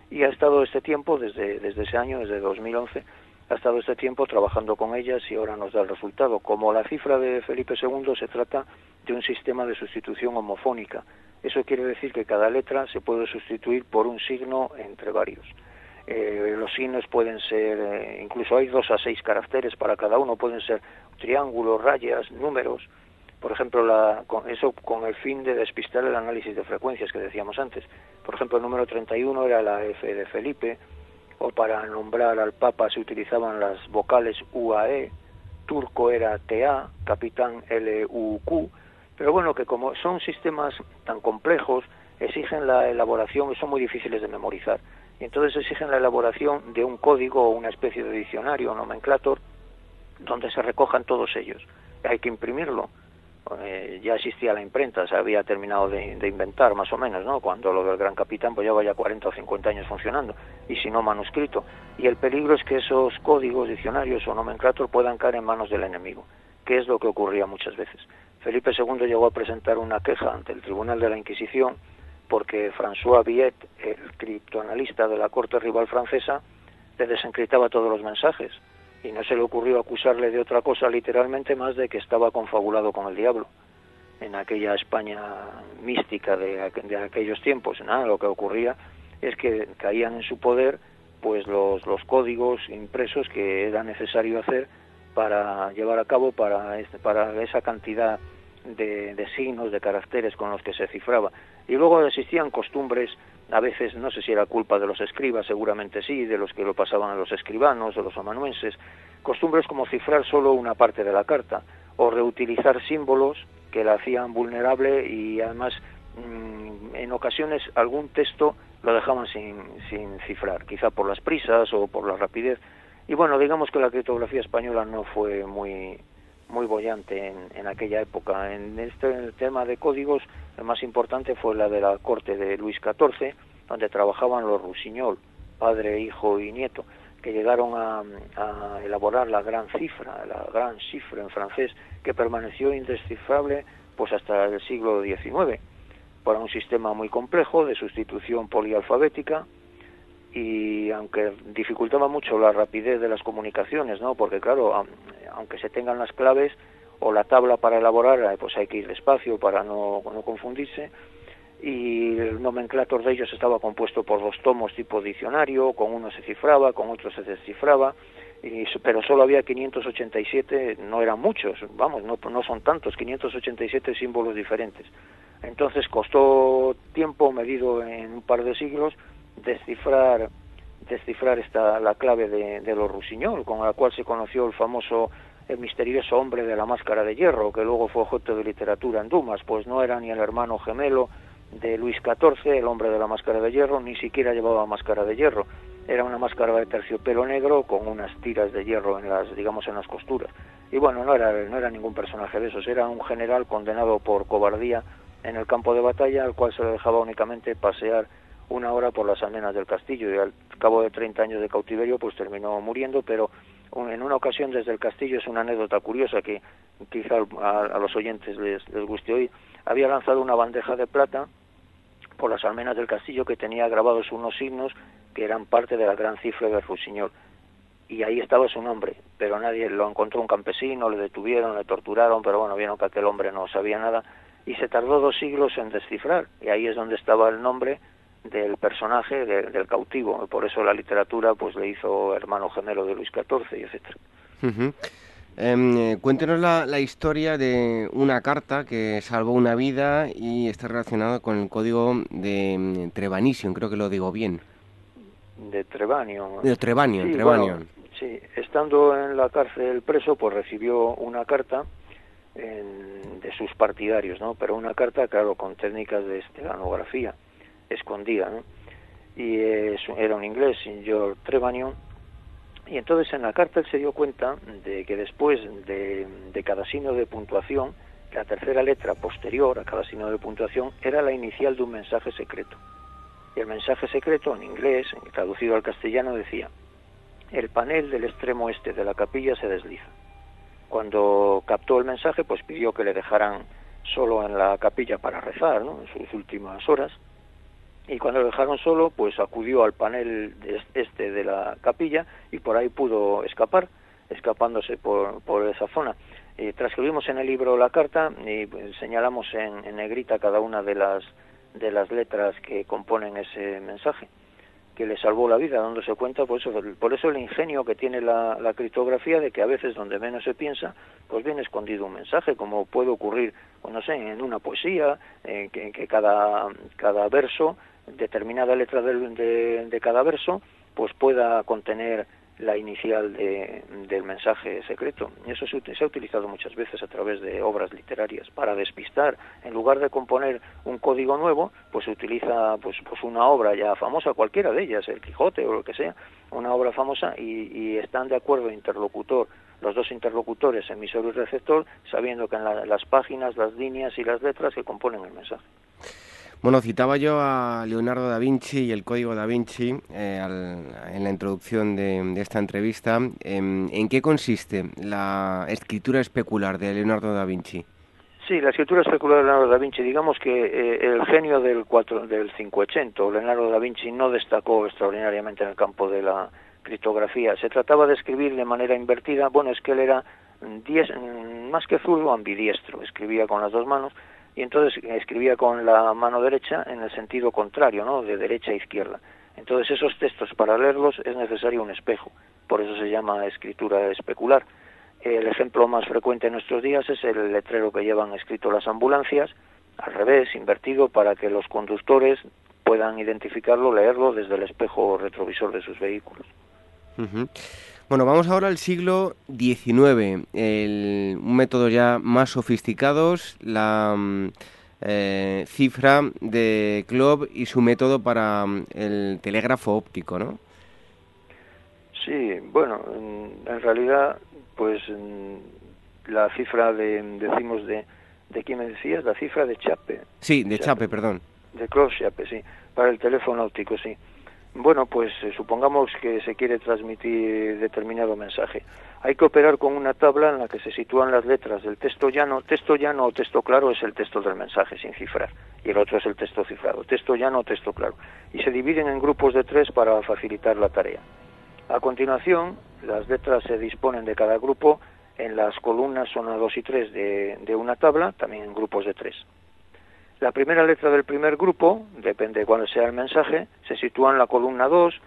y ha estado este tiempo, desde, desde ese año, desde 2011, ha estado este tiempo trabajando con ellas y ahora nos da el resultado. Como la cifra de Felipe II se trata de un sistema de sustitución homofónica. Eso quiere decir que cada letra se puede sustituir por un signo entre varios. Eh, los signos pueden ser, eh, incluso hay dos a seis caracteres para cada uno, pueden ser triángulos, rayas, números. Por ejemplo, la, con eso con el fin de despistar el análisis de frecuencias que decíamos antes. Por ejemplo, el número 31 era la F de Felipe, o para nombrar al Papa se utilizaban las vocales UAE, turco era TA, capitán LUQ, pero bueno, que como son sistemas tan complejos, exigen la elaboración y son muy difíciles de memorizar. Y entonces exigen la elaboración de un código o una especie de diccionario o nomenclator donde se recojan todos ellos. Hay que imprimirlo eh, ya existía la imprenta, se había terminado de, inventar más o menos, ¿no? Cuando lo del Gran Capitán pues ya vaya 40 o 50 años funcionando, y si no manuscrito. Y el peligro es que esos códigos, diccionarios o nomenclator puedan caer en manos del enemigo, que es lo que ocurría muchas veces. Felipe II llegó a presentar una queja ante el Tribunal de la Inquisición porque François Viet, el criptoanalista de la corte rival francesa, le desencriptaba todos los mensajes y no se le ocurrió acusarle de otra cosa literalmente más de que estaba confabulado con el diablo en aquella España mística de, aquellos tiempos. Nada, lo que ocurría es que caían en su poder pues los, los códigos impresos que era necesario hacer para llevar a cabo para, esa cantidad de signos, de caracteres con los que se cifraba. Y luego existían costumbres a veces no sé si era culpa de los escribas, seguramente sí, de los que lo pasaban a los escribanos, o los amanuenses, costumbres como cifrar solo una parte de la carta, o reutilizar símbolos que la hacían vulnerable y además mm, en ocasiones algún texto lo dejaban sin, sin cifrar, quizá por las prisas o por la rapidez. Y bueno, digamos que la criptografía española no fue muy, muy bollante en, en aquella época. En este tema de códigos, el más importante fue la de la corte de Luis XIV, donde trabajaban los Rusiñol, padre, hijo y nieto, que llegaron a, elaborar la gran cifra, la gran cifra en francés, que permaneció indescifrable pues hasta el siglo XIX, para un sistema muy complejo de sustitución polialfabética y aunque dificultaba mucho la rapidez de las comunicaciones, ¿no? Porque claro, aunque se tengan las claves o la tabla para elaborar, pues hay que ir despacio para no, no confundirse y el nomenclator de ellos estaba compuesto por dos tomos tipo diccionario, con uno se cifraba, con otro se descifraba, y, pero solo había 587, no eran muchos, vamos, no, no son tantos, 587 símbolos diferentes. Entonces costó tiempo, medido en un par de siglos, descifrar descifrar esta la clave de, de los Rusiñol, con la cual se conoció el famoso el misterioso hombre de la máscara de hierro, que luego fue objeto de literatura en Dumas, pues no era ni el hermano gemelo de Luis XIV, el hombre de la máscara de hierro, ni siquiera llevaba máscara de hierro. Era una máscara de terciopelo negro con unas tiras de hierro en las, digamos, en las costuras. Y bueno, no era, no era ningún personaje de esos, era un general condenado por cobardía en el campo de batalla, al cual se le dejaba únicamente pasear una hora por las almenas del castillo y al cabo de 30 años de cautiverio pues terminó muriendo, pero en una ocasión desde el castillo es una anécdota curiosa que quizá a, los oyentes les, les guste oír, había lanzado una bandeja de plata por las almenas del castillo que tenía grabados unos signos que eran parte de la gran cifra de Rusiñol. Y ahí estaba su nombre, pero nadie lo encontró un campesino, le detuvieron, le torturaron, pero bueno, vieron que aquel hombre no sabía nada y se tardó dos siglos en descifrar. Y ahí es donde estaba el nombre del personaje del cautivo. Por eso la literatura pues le hizo hermano gemelo de Luis XIV y etcétera. Em, eh, cuéntenos la, la, historia de una carta que salvó una vida y está relacionada con el código de mm, Trevanison, creo que lo digo bien. De Trevanio. De Trevanio, sí, estando en la cárcel preso, pues recibió una carta de sus partidarios, ¿no? Pero una carta, claro, con técnicas de esteganografía escondida, ¿no? Y era un inglés, señor Trevanion, y entonces en la carta él se dio cuenta de que después de, cada signo de puntuación, la tercera letra posterior a cada signo de puntuación era la inicial de un mensaje secreto. Y el mensaje secreto en inglés, traducido al castellano, decía, el panel del extremo este de la capilla se desliza. Cuando captó el mensaje, pues pidió que le dejaran solo en la capilla para rezar, ¿no? en sus últimas horas, y cuando lo dejaron solo, pues acudió al panel este de la capilla y por ahí pudo escapar, escapándose por, por esa zona. Y transcribimos en el libro la carta y pues, señalamos en, negrita cada una de las, de las letras que componen ese mensaje que le salvó la vida, dándose cuenta, por eso, por eso el ingenio que tiene la, criptografía de que a veces donde menos se piensa, pues viene escondido un mensaje, como puede ocurrir, pues no sé, en una poesía, en que, que, cada, cada verso determinada letra de, de, cada verso pues pueda contener la inicial de, del mensaje secreto. Eso se, se, ha utilizado muchas veces a través de obras literarias para despistar. En lugar de componer un código nuevo, pues se utiliza pues, pues una obra ya famosa, cualquiera de ellas, el Quijote o lo que sea, una obra famosa y, y están de acuerdo interlocutor los dos interlocutores, emisor y receptor, sabiendo que en las páginas, las líneas y las letras se componen el mensaje. Bueno, citaba yo a Leonardo da Vinci y el código da Vinci eh, en la introducción de, esta entrevista. Em, ¿En, qué consiste la escritura especular de Leonardo da Vinci? Sí, la escritura especular de Leonardo da Vinci, digamos que eh, el genio del, cuatro, del 580, Leonardo da Vinci, no destacó extraordinariamente en el campo de la criptografía. Se trataba de escribir de manera invertida. Bueno, es que él era más que zurdo, ambidiestro, escribía con las dos manos y entonces escribía con la mano derecha en el sentido contrario, ¿no? de derecha a izquierda. Entonces esos textos para leerlos es necesario un espejo, por eso se llama escritura especular. El ejemplo más frecuente en nuestros días es el letrero que llevan escrito las ambulancias, al revés, invertido, para que los conductores puedan identificarlo, leerlo desde el espejo retrovisor de sus vehículos. Bueno, vamos ahora al siglo XIX, el, un método ya más sofisticados, la mm, eh, cifra de Club y su método para mm, el telégrafo óptico, ¿no? Sí, bueno, en, realidad, pues la cifra de, decimos de, ¿de quién me decías? La cifra de Chape. Sí, de Chape, perdón. De Klaus Chape, sí, para el teléfono óptico, sí. Bueno, pues eh, supongamos que se quiere transmitir determinado mensaje. Hay que operar con una tabla en la que se sitúan las letras del texto llano. Texto llano o texto claro es el texto del mensaje sin cifrar y el otro es el texto cifrado. Texto llano o texto claro. Y se dividen en grupos de tres para facilitar la tarea. A continuación, las letras se disponen de cada grupo en las columnas 1, 2 y 3 de, de una tabla, también en grupos de tres. La primera letra del primer grupo, depende de cuál sea el mensaje, se sitúa en la columna 2,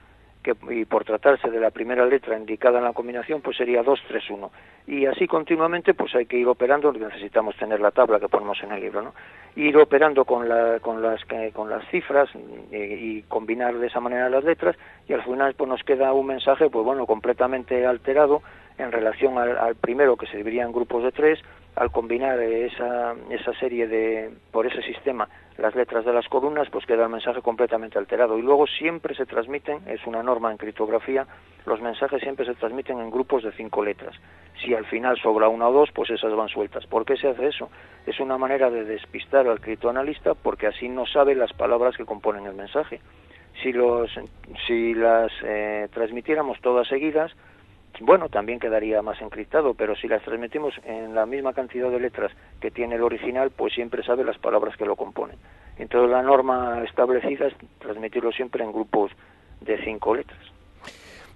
que, y por tratarse de la primera letra indicada en la combinación, pues sería 2, 3, 1. Y así continuamente, pues hay que ir operando, necesitamos tener la tabla que ponemos en el libro, ¿no? Ir operando con, la, con, las, con las cifras eh, y, combinar de esa manera las letras, y al final pues nos queda un mensaje, pues bueno, completamente alterado en relación al, primero, que se dividiría en grupos de tres, al combinar esa, esa serie de, por ese sistema, las letras de las columnas, pues queda el mensaje completamente alterado. Y luego siempre se transmiten, es una norma en criptografía, los mensajes siempre se transmiten en grupos de cinco letras. Si al final sobra una o dos, pues esas van sueltas. ¿Por qué se hace eso? Es una manera de despistar al criptoanalista porque así no sabe las palabras que componen el mensaje. Si, los, si las eh, transmitiéramos todas seguidas, bueno, también quedaría más encriptado, pero si las transmitimos en la misma cantidad de letras que tiene el original, pues siempre sabe las palabras que lo componen. Entonces la norma establecida es transmitirlo siempre en grupos de cinco letras.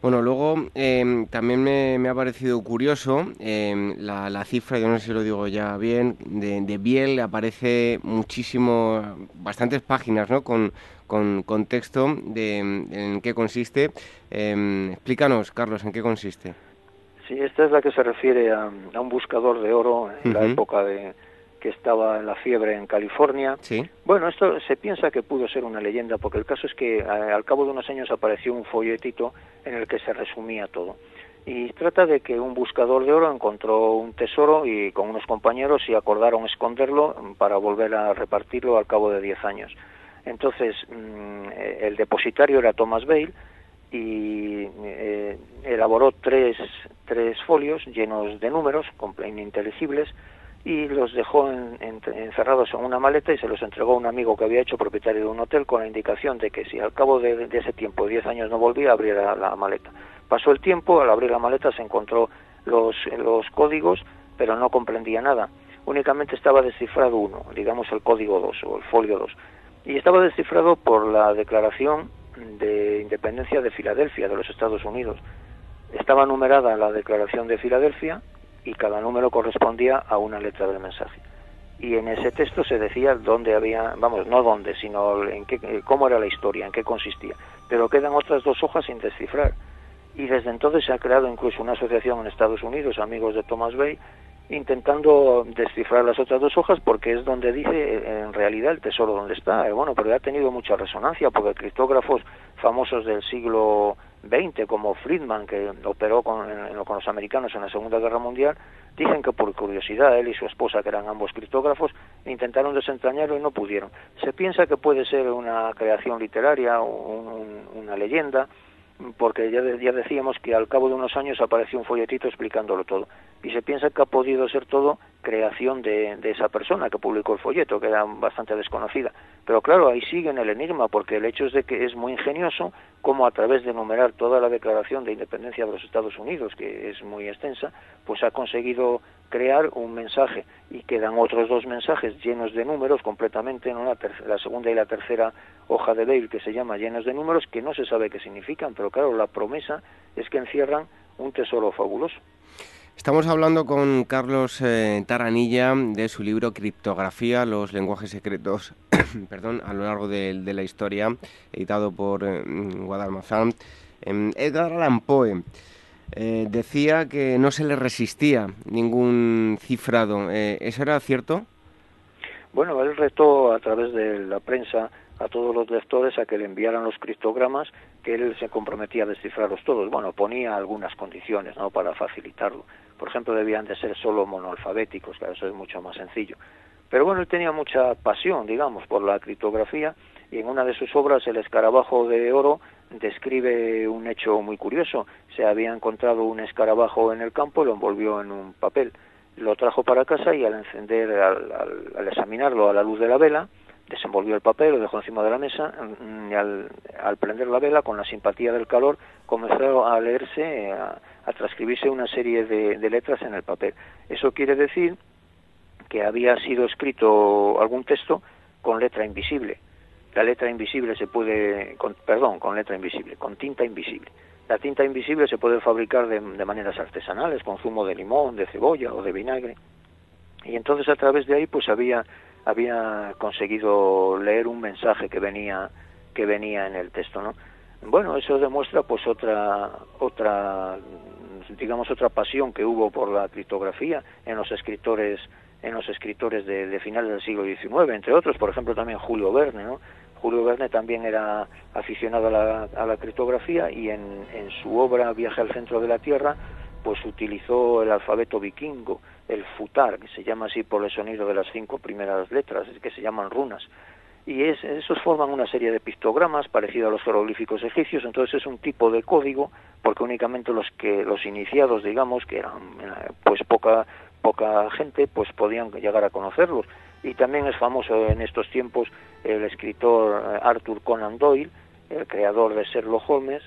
Bueno, luego em, también me, ha parecido curioso em, la, cifra, yo no sé si lo digo ya bien, de, de Biel aparece muchísimo, bastantes páginas, ¿no? Con, con, texto de en qué consiste. Em, explícanos, Carlos, en qué consiste. Sí, esta es la que se refiere a, un buscador de oro en la época de que estaba en la fiebre en California. ¿Sí? Bueno, esto se piensa que pudo ser una leyenda, porque el caso es que al cabo de unos años apareció un folletito en el que se resumía todo. Y trata de que un buscador de oro encontró un tesoro y con unos compañeros y acordaron esconderlo para volver a repartirlo al cabo de 10 años. Entonces, mm, el depositario era Thomas Bale y eh, elaboró tres, tres folios llenos de números ininteligibles y los dejó encerrados en una maleta y se los entregó a un amigo que había hecho propietario de un hotel con la indicación de que si al cabo de, ese tiempo, diez años, no volvía, abriera la maleta. Pasó el tiempo, al abrir la maleta se encontró los, los códigos, pero no comprendía nada. Únicamente estaba descifrado uno, digamos el código 2 o el folio 2 y estaba descifrado por la Declaración de Independencia de Filadelfia, de los Estados Unidos. Estaba numerada la Declaración de Filadelfia y cada número correspondía a una letra del mensaje. Y en ese texto se decía dónde había, vamos, no dónde, sino en qué, cómo era la historia, en qué consistía. Pero quedan otras dos hojas sin descifrar. Y desde entonces se ha creado incluso una asociación en Estados Unidos, amigos de Thomas Bay, intentando descifrar las otras dos hojas porque es donde dice en realidad el tesoro donde está. Eh, bueno, pero ha tenido mucha resonancia porque criptógrafos famosos del siglo XX como Friedman, que operó con, con los americanos en la Segunda Guerra Mundial, dicen que por curiosidad él y su esposa, que eran ambos criptógrafos, intentaron desentrañarlo y no pudieron. Se piensa que puede ser una creación literaria, una leyenda, porque ya, ya decíamos que al cabo de unos años apareció un folletito explicándolo todo. Y se piensa que ha podido ser todo creación de, de, esa persona que publicó el folleto, que era bastante desconocida. Pero claro, ahí sigue en el enigma, porque el hecho es de que es muy ingenioso cómo a través de enumerar toda la Declaración de Independencia de los Estados Unidos, que es muy extensa, pues ha conseguido crear un mensaje y quedan otros dos mensajes llenos de números completamente, ¿no? la, la segunda y la tercera hoja de Bale que se llama llenos de números que no se sabe qué significan, pero claro, la promesa es que encierran un tesoro fabuloso. Estamos hablando con Carlos eh, Taranilla de su libro Criptografía, los lenguajes secretos perdón, a lo largo de, la historia, editado por eh, Guadalmazán. Em, Edgar Allan Poe eh, decía que no se le resistía ningún cifrado. ¿Eso era cierto? Bueno, él retó a través de la prensa a todos los lectores a que le enviaran los criptogramas que él se comprometía a descifrarlos todos. Bueno, ponía algunas condiciones ¿no? para facilitarlo. Por ejemplo, debían de ser solo monoalfabéticos, claro, eso es mucho más sencillo. Pero bueno, él tenía mucha pasión, digamos, por la criptografía y en una de sus obras, El escarabajo de oro, describe un hecho muy curioso. Se había encontrado un escarabajo en el campo, lo envolvió en un papel, lo trajo para casa y al encender, al examinarlo a la luz de la vela, desenvolvió el papel, lo dejó encima de la mesa mm, y al, al prender la vela, con la simpatía del calor, comenzó a leerse, a, transcribirse una serie de, de letras en el papel. Eso quiere decir que había sido escrito algún texto con letra invisible. La letra invisible se puede, con, perdón, con letra invisible, con tinta invisible. La tinta invisible se puede fabricar de, de maneras artesanales, con zumo de limón, de cebolla o de vinagre. Y entonces a través de ahí pues había había conseguido leer un mensaje que venía que venía en el texto, ¿no? Bueno, eso demuestra pues otra otra digamos otra pasión que hubo por la criptografía en los escritores en los escritores de, finales del siglo XIX, entre otros, por ejemplo también Julio Verne, ¿no? Julio Verne también era aficionado a la, criptografía y en su obra Viaje al centro de la Tierra pues utilizó el alfabeto vikingo, el futar, que se llama así por el sonido de las cinco primeras letras, que se llaman runas. Y es, esos forman una serie de pictogramas parecidos a los jeroglíficos egipcios, entonces es un tipo de código, porque únicamente los que los iniciados, digamos, que eran pues poca poca gente, pues podían llegar a conocerlos. Y también es famoso en estos tiempos el escritor eh, Arthur Conan Doyle, el creador de Sherlock Holmes,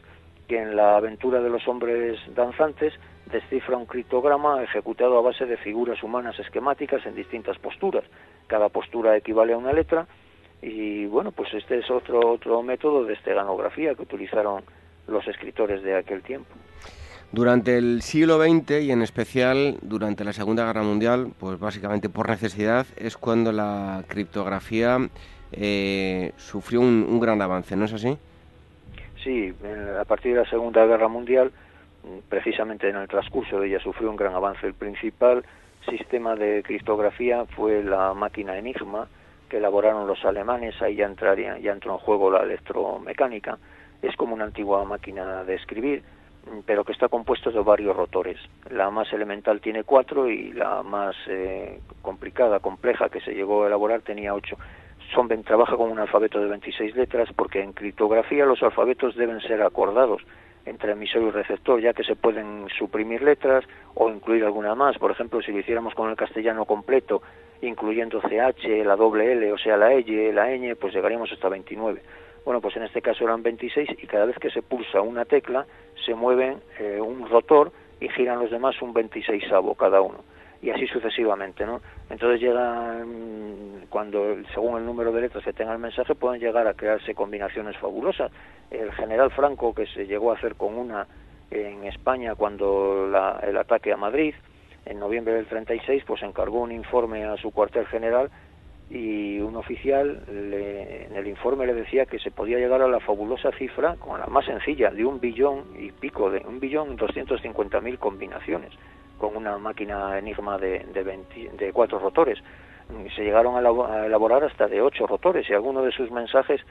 que en la aventura de los hombres danzantes descifra un criptograma ejecutado a base de figuras humanas esquemáticas en distintas posturas. Cada postura equivale a una letra y bueno, pues este es otro otro método de esteganografía que utilizaron los escritores de aquel tiempo. Durante el siglo XX y en especial durante la Segunda Guerra Mundial, pues básicamente por necesidad, es cuando la criptografía eh, sufrió un, un gran avance, ¿no es así? Sí, a partir de la Segunda Guerra Mundial precisamente en el transcurso de ella sufrió un gran avance. El principal sistema de criptografía fue la máquina Enigma que elaboraron los alemanes, ahí ya entraría, ya entró en juego la electromecánica, es como una antigua máquina de escribir, pero que está compuesto de varios rotores. La más elemental tiene cuatro y la más eh, complicada, compleja que se llegó a elaborar tenía ocho. Son, trabaja con un alfabeto de 26 letras porque en criptografía los alfabetos deben ser acordados entre emisor y receptor, ya que se pueden suprimir letras o incluir alguna más. Por ejemplo, si lo hiciéramos con el castellano completo, incluyendo CH, la doble L, o sea, la L, la ñ, pues llegaríamos hasta 29. Bueno, pues en este caso eran 26 y cada vez que se pulsa una tecla se mueven eh, un rotor y giran los demás un 26 cada uno y así sucesivamente, ¿no? Entonces llega, cuando según el número de letras que tenga el mensaje, pueden llegar a crearse combinaciones fabulosas. El general Franco, que se llegó a hacer con una en España cuando el ataque a Madrid, en noviembre del 36, pues encargó un informe a su cuartel general y un oficial en el informe le decía que se podía llegar a la fabulosa cifra, con la más sencilla, de un billón y pico, de un billón doscientos cincuenta mil combinaciones con una máquina Enigma de, de, de cuatro rotores. Se llegaron a elaborar hasta de ocho rotores y alguno de sus mensajes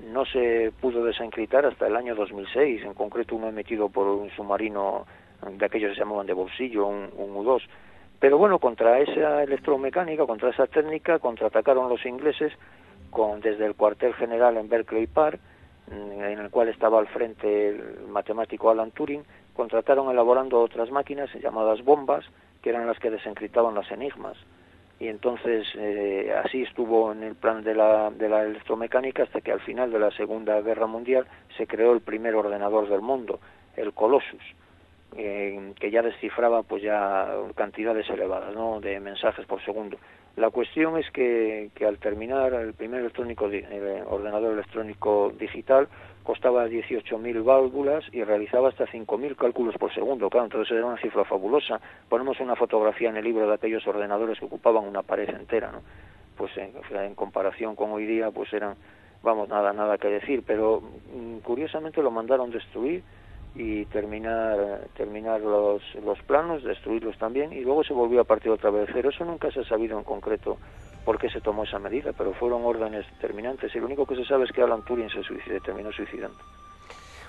no se pudo desencriptar hasta el año 2006, en concreto uno emitido por un submarino de aquellos que se llamaban de bolsillo, un, un U-2. Pero bueno, contra esa electromecánica, contra esa técnica, contraatacaron los ingleses con, desde el cuartel general en Berkeley Park, en el cual estaba al frente el matemático Alan Turing, contrataron elaborando otras máquinas llamadas bombas, que eran las que desencriptaban las enigmas. Y entonces eh, así estuvo en el plan de la, de la electromecánica hasta que al final de la Segunda Guerra Mundial se creó el primer ordenador del mundo, el Colossus, eh, que ya descifraba pues ya cantidades elevadas ¿no? de mensajes por segundo. La cuestión es que, que al terminar el primer electrónico, el ordenador electrónico digital, costaba 18.000 válvulas y realizaba hasta 5.000 cálculos por segundo. Claro, entonces era una cifra fabulosa. Ponemos una fotografía en el libro de aquellos ordenadores que ocupaban una pared entera, ¿no? Pues en, en comparación con hoy día, pues eran, vamos, nada, nada que decir. Pero mm, curiosamente lo mandaron destruir y terminar terminar los, los planos, destruirlos también y luego se volvió a partir otra vez cero. Eso nunca se ha sabido en concreto por qué se tomó esa medida, pero fueron órdenes determinantes y lo único que se sabe es que Alan Turing se suicidó, terminó suicidando.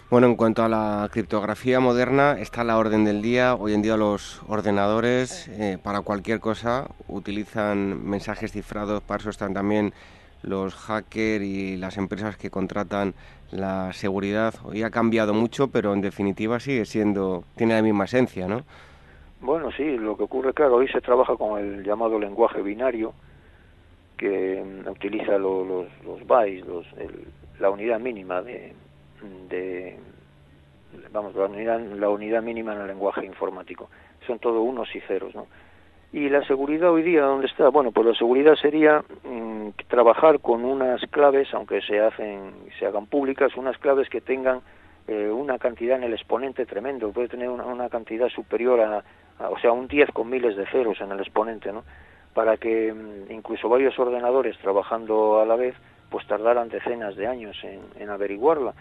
Bueno, en cuanto a la criptografía moderna, está la orden del día. Hoy en día los ordenadores eh, para cualquier cosa utilizan mensajes cifrados, para eso están también los hackers y las empresas que contratan la seguridad. Hoy ha cambiado mucho, pero en definitiva sigue siendo, tiene la misma esencia, ¿no? Bueno, sí, lo que ocurre, claro, hoy se trabaja con el llamado lenguaje binario, que mm, utiliza los, los bytes, los, la unidad mínima de, vamos, la unidad, la unidad mínima en el lenguaje informático. Son todo unos y ceros, ¿no? Y la seguridad hoy día, ¿dónde está? Bueno, pues la seguridad sería mm, trabajar con unas claves, aunque se hacen, se hagan públicas, unas claves que tengan eh, una cantidad en el exponente tremendo, puede tener una, cantidad superior a, o sea, un 10 con miles de ceros en el exponente, ¿no? Para que mm, incluso varios ordenadores trabajando a la vez, pues tardaran decenas de años en, averiguarla.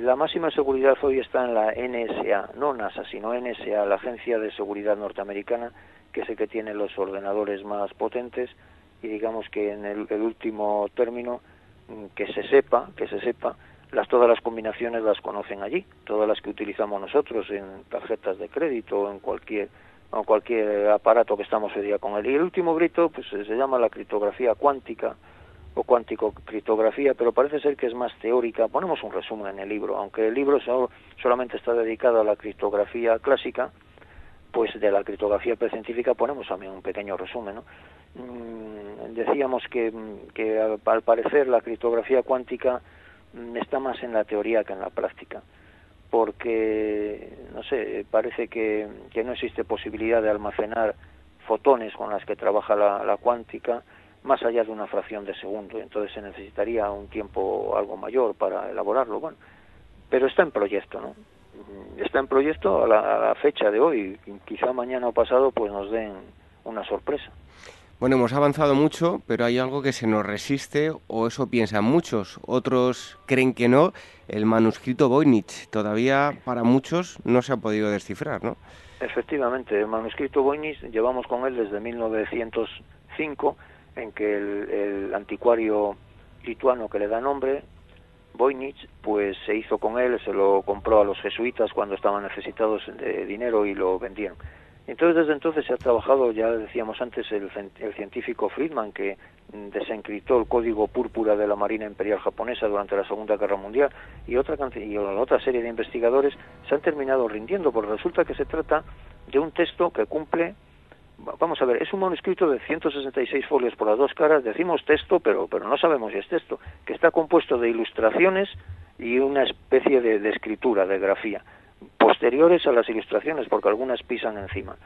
La máxima seguridad hoy está en la NSA, no NASA, sino NSA, la Agencia de Seguridad Norteamericana, que es el que tiene los ordenadores más potentes y digamos que en el, último término mm, que se sepa, que se sepa, las todas las combinaciones las conocen allí, todas las que utilizamos nosotros en tarjetas de crédito o en cualquier o cualquier aparato que estamos hoy día con él. Y el último grito pues se llama la criptografía cuántica o cuántico criptografía, pero parece ser que es más teórica. Ponemos un resumen en el libro, aunque el libro solamente está dedicado a la criptografía clásica, pues de la criptografía precientífica ponemos también un pequeño resumen. ¿no? Mm, decíamos que, que al, parecer la criptografía cuántica mm, está más en la teoría que en la práctica porque, no sé, parece que, que no existe posibilidad de almacenar fotones con las que trabaja la, la cuántica, más allá de una fracción de segundo, entonces se necesitaría un tiempo algo mayor para elaborarlo, bueno, pero está en proyecto, ¿no? Mm, está en proyecto a la, fecha de hoy, quizá mañana o pasado pues nos den una sorpresa. Bueno, hemos avanzado mucho, pero hay algo que se nos resiste, o eso piensan muchos. Otros creen que no. El manuscrito Voynich todavía para muchos no se ha podido descifrar, ¿no? Efectivamente, el manuscrito Voynich llevamos con él desde 1905 en que el, anticuario lituano que le da nombre, Voynich, pues se hizo con él, se lo compró a los jesuitas cuando estaban necesitados de dinero y lo vendieron. Entonces, desde entonces se ha trabajado, ya decíamos antes, el, científico Friedman, que desencriptó el código púrpura de la Marina Imperial Japonesa durante la Segunda Guerra Mundial, y otra, y otra serie de investigadores se han terminado rindiendo, porque resulta que se trata de un texto que cumple vamos a ver, es un manuscrito de 166 folios por las dos caras, decimos texto, pero, pero no sabemos si es texto, que está compuesto de ilustraciones y una especie de, escritura, de grafía, posteriores a las ilustraciones, porque algunas pisan encima.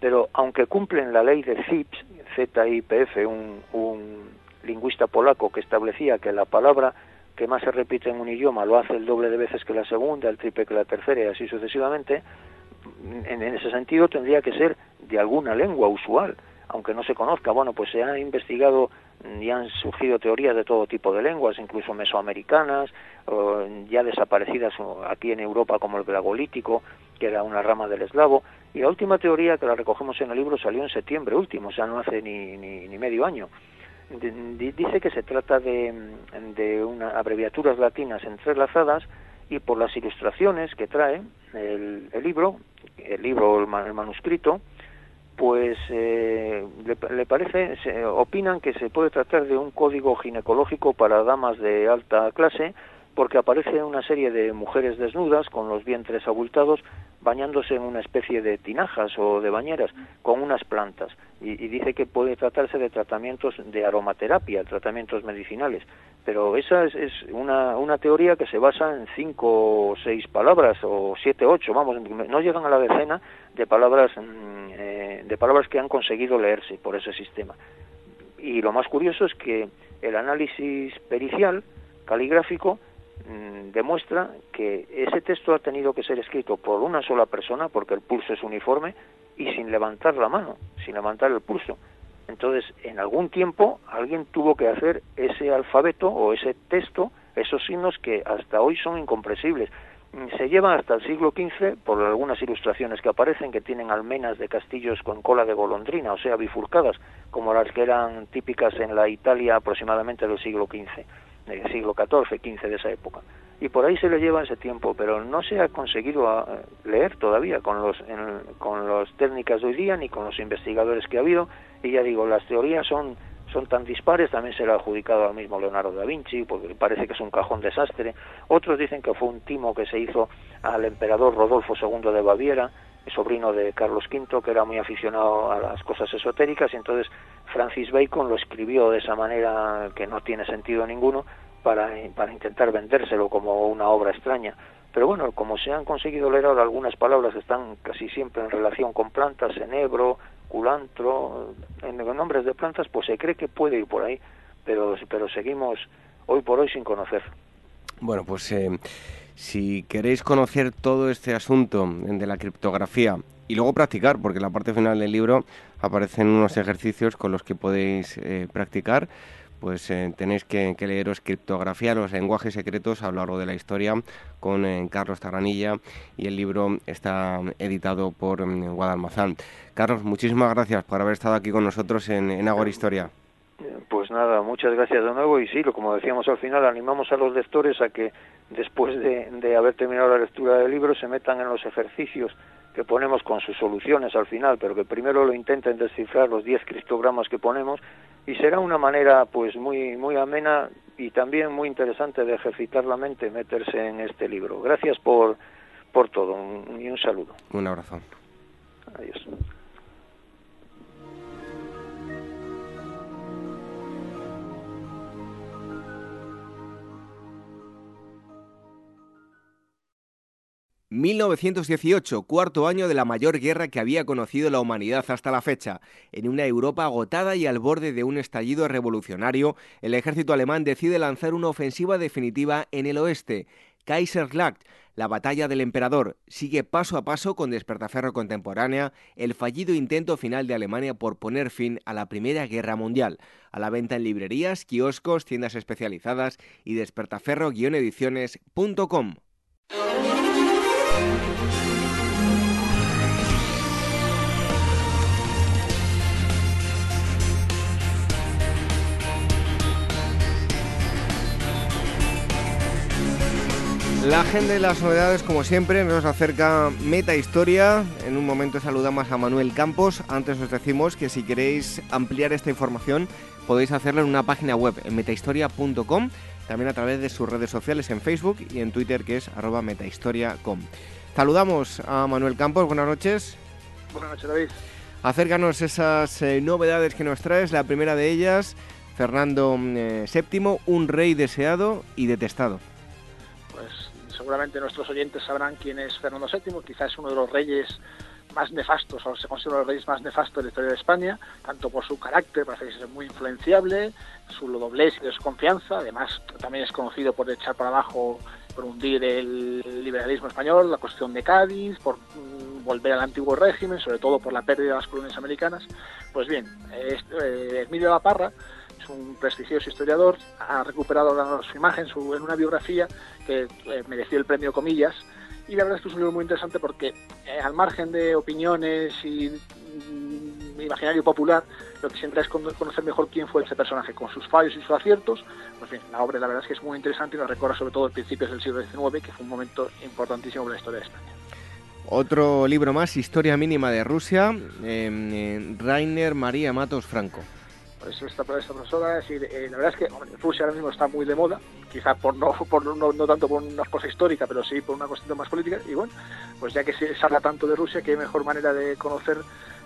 Pero aunque cumplen la ley de ZIPS, ZIPF, un, un lingüista polaco que establecía que la palabra que más se repite en un idioma lo hace el doble de veces que la segunda, el triple que la tercera y así sucesivamente, en, ese sentido tendría que ser de alguna lengua usual, aunque no se conozca. Bueno, pues se han investigado y han surgido teorías de todo tipo de lenguas, incluso mesoamericanas, ya desaparecidas aquí en Europa como el glagolítico, que era una rama del eslavo, y la última teoría que la recogemos en el libro salió en septiembre último, o sea, no hace ni, ni, medio año. dice que se trata de, de unas abreviaturas latinas entrelazadas y por las ilustraciones que trae el, libro, el libro el, manuscrito, pues eh, le, parece, se, opinan que se puede tratar de un código ginecológico para damas de alta clase, porque aparece una serie de mujeres desnudas con los vientres abultados bañándose en una especie de tinajas o de bañeras con unas plantas. Y, dice que puede tratarse de tratamientos de aromaterapia, tratamientos medicinales. Pero esa es, una, una, teoría que se basa en cinco o seis palabras o siete ocho vamos no llegan a la decena de palabras mm, eh, de palabras que han conseguido leerse por ese sistema. Y lo más curioso es que el análisis pericial caligráfico mm, demuestra que ese texto ha tenido que ser escrito por una sola persona porque el pulso es uniforme y sin levantar la mano sin levantar el pulso entonces, en algún tiempo alguien tuvo que hacer ese alfabeto o ese texto, esos signos que hasta hoy son incomprensibles. Mm, se llevan hasta el siglo XV por algunas ilustraciones que aparecen que tienen almenas de castillos con cola de golondrina, o sea, bifurcadas, como las que eran típicas en la Italia aproximadamente del siglo XV, del siglo XIV, XV de esa época. Y por ahí se le lleva ese tiempo, pero no se ha conseguido ah, leer todavía con los, con las técnicas de hoy día ni con los investigadores que ha habido y ya digo, las teorías son, son tan dispares, también se le ha adjudicado al mismo Leonardo da Vinci, porque parece que es un cajón desastre. Otros dicen que fue un timo que se hizo al emperador Rodolfo II de Baviera, sobrino de Carlos V, que era muy aficionado a las cosas esotéricas, y entonces Francis Bacon lo escribió de esa manera que no tiene sentido ninguno para, para intentar vendérselo como una obra extraña. Pero bueno, como se han conseguido leer ahora algunas palabras que están casi siempre en relación con plantas, enebro, culantro, en nombres de plantas, pues se cree que puede ir por ahí, pero, pero seguimos hoy por hoy sin conocer. Bueno, pues eh, si queréis conocer todo este asunto de la criptografía y luego practicar, porque en la parte final del libro aparecen unos ejercicios con los que podéis eh, practicar, pues eh, tenéis que, leeros Criptografía, los lenguajes secretos a lo largo de la historia con Carlos Tarranilla y el libro está editado por mm, Guadalmazán. Carlos, muchísimas gracias por haber estado aquí con nosotros en, en Agora Historia. Pues nada, muchas gracias de nuevo y sí, como decíamos al final, animamos a los lectores a que después de, haber terminado la lectura del libro se metan en los ejercicios que ponemos con sus soluciones al final, pero que primero lo intenten descifrar los 10 criptogramas que ponemos y será una manera pues muy muy amena y también muy interesante de ejercitar la mente, meterse en este libro. Gracias por por todo y un saludo. Un abrazo. Adiós. 1918, cuarto año de la mayor guerra que había conocido la humanidad hasta la fecha. En una Europa agotada y al borde de un estallido revolucionario, el ejército alemán decide lanzar una ofensiva definitiva en el oeste. Kaiserslacht, la batalla del emperador, sigue paso a paso con Despertaferro contemporánea el fallido intento final de Alemania por poner fin a la Primera Guerra Mundial. A la venta en librerías, kioscos, tiendas especializadas y despertaferro-ediciones.com. La agenda de las novedades, como siempre, nos acerca Meta Historia. En un momento saludamos a Manuel Campos. Antes os decimos que si queréis ampliar esta información, podéis hacerlo en una página web, en metahistoria.com, también a través de sus redes sociales en Facebook y en Twitter, que es arroba metahistoria.com. Saludamos a Manuel Campos. Buenas noches. Buenas noches, David. Acércanos esas eh, novedades que nos traes. La primera de ellas, Fernando VII, eh, un rey deseado y detestado seguramente nuestros oyentes sabrán quién es Fernando VII, quizás es uno de los reyes más nefastos, o se considera uno de los reyes más nefastos de la historia de España, tanto por su carácter, parece ser muy influenciable, su doblez y desconfianza, además también es conocido por echar para abajo, por hundir el liberalismo español, la cuestión de Cádiz, por mm, volver al antiguo régimen, sobre todo por la pérdida de las colonias americanas. Pues bien, eh, Emilio La Parra un prestigioso historiador, ha recuperado su imagen su, en una biografía que eh, mereció el premio Comillas. Y la verdad es que es un libro muy interesante porque, eh, al margen de opiniones y mm, imaginario popular, lo que intenta es conocer mejor quién fue ese personaje, con sus fallos y sus aciertos. Pues bien, la obra la verdad es que es muy interesante y nos recorre sobre todo principios del siglo XIX, que fue un momento importantísimo para la historia de España. Otro libro más, Historia mínima de Rusia, eh, Rainer María Matos Franco pues esta, esta profesora, eh, la verdad es que Rusia ahora mismo está muy de moda, quizá por no, por no, no, tanto por una cosa histórica, pero sí por una cuestión más política, y bueno, pues ya que se habla tanto de Rusia, qué mejor manera de conocer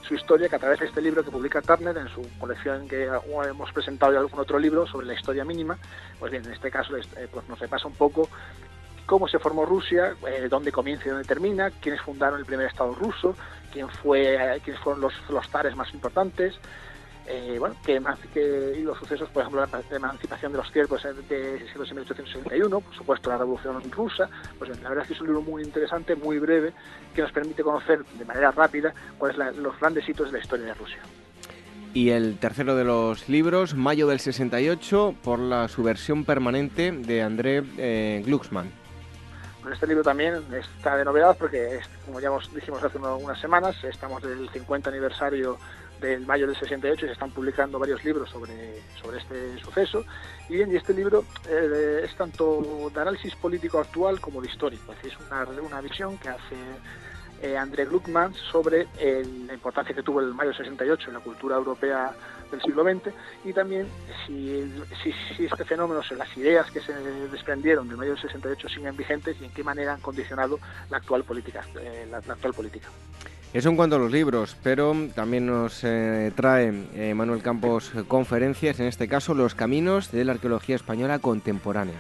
su historia que a través de este libro que publica Turner en su colección que hemos presentado ya algún otro libro sobre la historia mínima, pues bien, en este caso eh, pues nos repasa un poco cómo se formó Rusia, eh, dónde comienza y dónde termina, quiénes fundaron el primer Estado ruso, quién fue, quiénes fueron los, los zares más importantes, eh, bueno, que, que, los sucesos, por ejemplo, la emancipación de los ciervos de 1861, por supuesto la Revolución Rusa, pues la verdad es que es un libro muy interesante, muy breve, que nos permite conocer de manera rápida cuáles son los grandes hitos de la historia de Rusia. Y el tercero de los libros, Mayo del 68, por la subversión permanente de André eh, Glucksmann. este libro también está de novedad porque, como ya dijimos hace unas semanas, estamos del 50 aniversario del mayo del 68 y se están publicando varios libros sobre, sobre este suceso. Y bien, y este libro eh, es tanto de análisis político actual como de histórico, es una, una visión que hace eh, André Gluckman sobre la importancia que tuvo el mayo del 68 en la cultura europea del siglo XX y también si, si, este fenómeno, las ideas que se desprendieron del mayo del 68 siguen vigentes y en qué manera han condicionado la actual política. Eh, la actual política. Eso en cuanto a los libros, pero también nos eh, trae eh, Manuel Campos conferencias, en este caso Los Caminos de la Arqueología Española Contemporánea.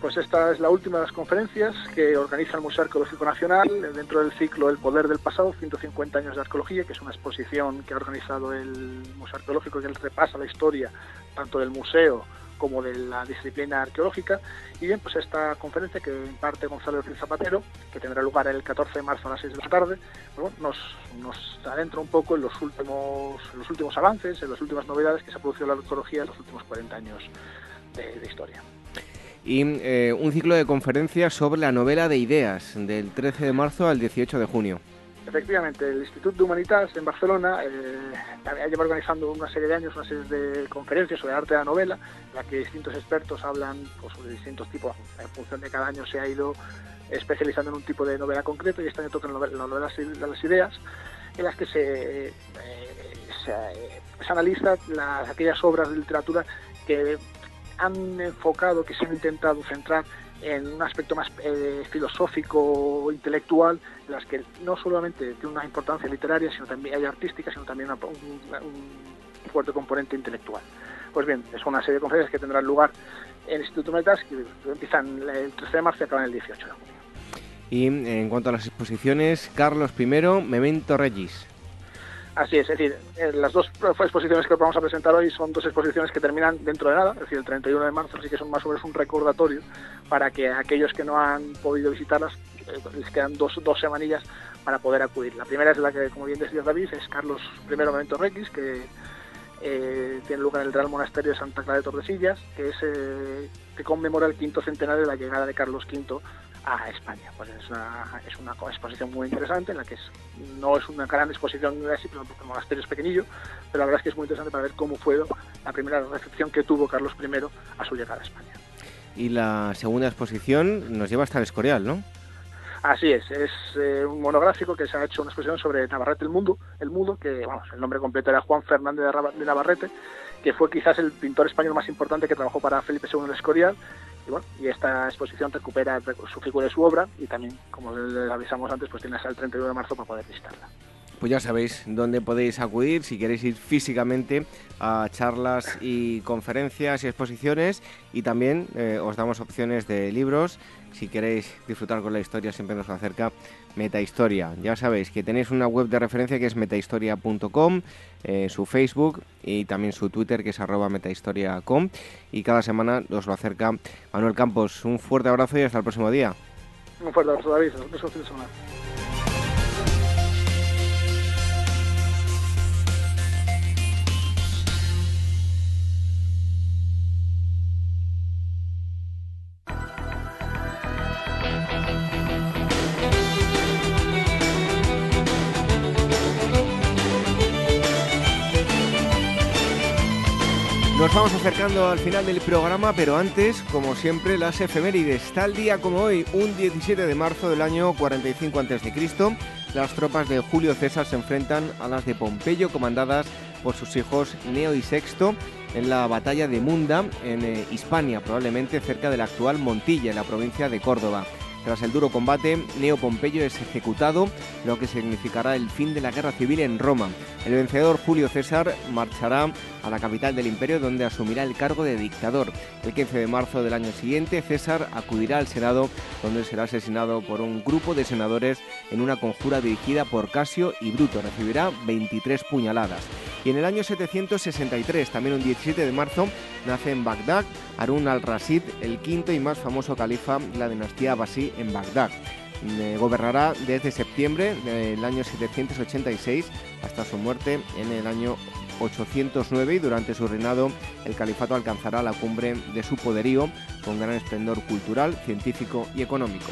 Pues esta es la última de las conferencias que organiza el Museo Arqueológico Nacional dentro del ciclo El Poder del Pasado, 150 años de arqueología, que es una exposición que ha organizado el Museo Arqueológico que repasa la historia tanto del museo como de la disciplina arqueológica. Y bien, pues esta conferencia que imparte Gonzalo Ortiz Zapatero, que tendrá lugar el 14 de marzo a las 6 de la tarde, nos, nos adentra un poco en los últimos, los últimos avances, en las últimas novedades que se ha producido en la arqueología en los últimos 40 años de, historia. Y eh, un ciclo de conferencias sobre la novela de ideas, del 13 de marzo al 18 de junio. Efectivamente, el Instituto de Humanitas en Barcelona eh, lleva organizando una serie de años una serie de conferencias sobre arte de la novela, en la que distintos expertos hablan pues, sobre distintos tipos, en función de cada año se ha ido especializando en un tipo de novela concreto y este año tocan las novelas de las ideas, en las que se, eh, se, eh, analizan las, aquellas obras de literatura que han enfocado, que se han intentado centrar en un aspecto más eh, filosófico, intelectual, las que no solamente tiene una importancia literaria, sino también hay artística, sino también un, fuerte componente intelectual. Pues bien, es una serie de conferencias que tendrán lugar en el Instituto Metas, que empiezan el 13 de marzo y acaban el 18 de junio. Y en cuanto a las exposiciones, Carlos I, Memento Regis. Así es, es decir, eh, las dos exposiciones que vamos a presentar hoy son dos exposiciones que terminan dentro de nada, es decir, el 31 de marzo, así que son más o menos un recordatorio para que aquellos que no han podido visitarlas, les quedan dos, dos semanillas para poder acudir. La primera es la que, como bien decía David, es Carlos I Memento Rex, que eh, tiene lugar en el Real Monasterio de Santa Clara de Tordesillas, que es que conmemora el quinto centenario de la llegada de Carlos V a España. Pues es una, es una exposición muy interesante en la que no es una gran exposición así, porque el monasterio es pequeñillo, pero la verdad es que es muy interesante para ver cómo fue la primera recepción que tuvo Carlos I a su llegada a España. Y la segunda exposición nos lleva hasta el Escorial, ¿no? Así es, es eh, un monográfico que se ha hecho una exposición sobre Navarrete el Mundo, el Mudo, que vamos, el nombre completo era Juan Fernández de Navarrete, que fue quizás el pintor español más importante que trabajó para Felipe II el Escorial y, esta exposición recupera su figura y su obra y también, como les avisamos antes, pues tiene hasta el 31 de marzo para poder visitarla. Pues ya sabéis dónde podéis acudir si queréis ir físicamente a charlas y conferencias y exposiciones y también eh, os damos opciones de libros si queréis disfrutar con la historia siempre nos acerca Metahistoria. Ya sabéis que tenéis una web de referencia que es metahistoria.com, eh, su Facebook y también su Twitter que es arroba metahistoria.com y cada semana os lo acerca Manuel Campos. Un fuerte abrazo y hasta el próximo día. Un fuerte abrazo David, semana. Nos vamos acercando al final del programa, pero antes, como siempre, las efemérides. Tal día como hoy, un 17 de marzo del año 45 a.C., las tropas de Julio César se enfrentan a las de Pompeyo, comandadas por sus hijos Neo y Sexto, en la batalla de Munda, en eh, Hispania, probablemente cerca de la actual Montilla, en la provincia de Córdoba. Tras el duro combate, Neo Pompeyo es ejecutado, lo que significará el fin de la guerra civil en Roma. El vencedor Julio César marchará a la capital del imperio donde asumirá el cargo de dictador. El 15 de marzo del año siguiente, César acudirá al Senado donde será asesinado por un grupo de senadores en una conjura dirigida por Casio y Bruto. Recibirá 23 puñaladas. Y en el año 763, también un 17 de marzo, nace en Bagdad Harun al-Rashid, el quinto y más famoso califa de la dinastía Abasí en Bagdad. Eh, gobernará desde septiembre del año 786 hasta su muerte en el año 809 y durante su reinado el califato alcanzará la cumbre de su poderío con gran esplendor cultural, científico y económico.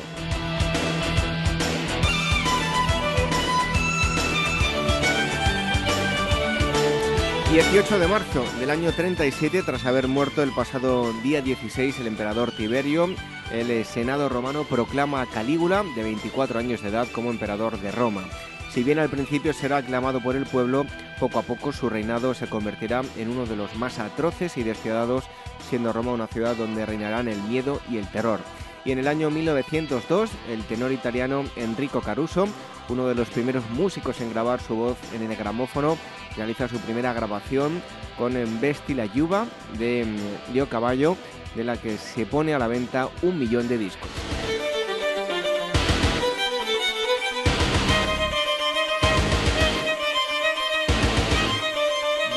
18 de marzo del año 37, tras haber muerto el pasado día 16 el emperador Tiberio, el Senado romano proclama a Calígula, de 24 años de edad, como emperador de Roma. Si bien al principio será aclamado por el pueblo, poco a poco su reinado se convertirá en uno de los más atroces y despiadados, siendo Roma una ciudad donde reinarán el miedo y el terror. Y en el año 1902, el tenor italiano Enrico Caruso uno de los primeros músicos en grabar su voz en el gramófono, realiza su primera grabación con Besti la Yuba de Dio mm, Caballo, de la que se pone a la venta un millón de discos.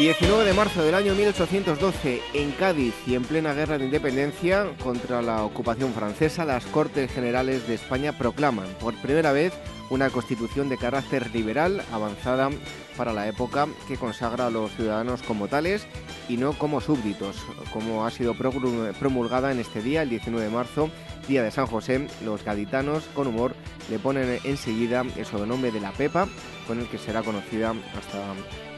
19 de marzo del año 1812, en Cádiz y en plena guerra de independencia contra la ocupación francesa, las Cortes Generales de España proclaman por primera vez una constitución de carácter liberal avanzada para la época que consagra a los ciudadanos como tales y no como súbditos, como ha sido promulgada en este día, el 19 de marzo, día de San José, los gaditanos con humor le ponen enseguida el sobrenombre de la Pepa, con el que será conocida hasta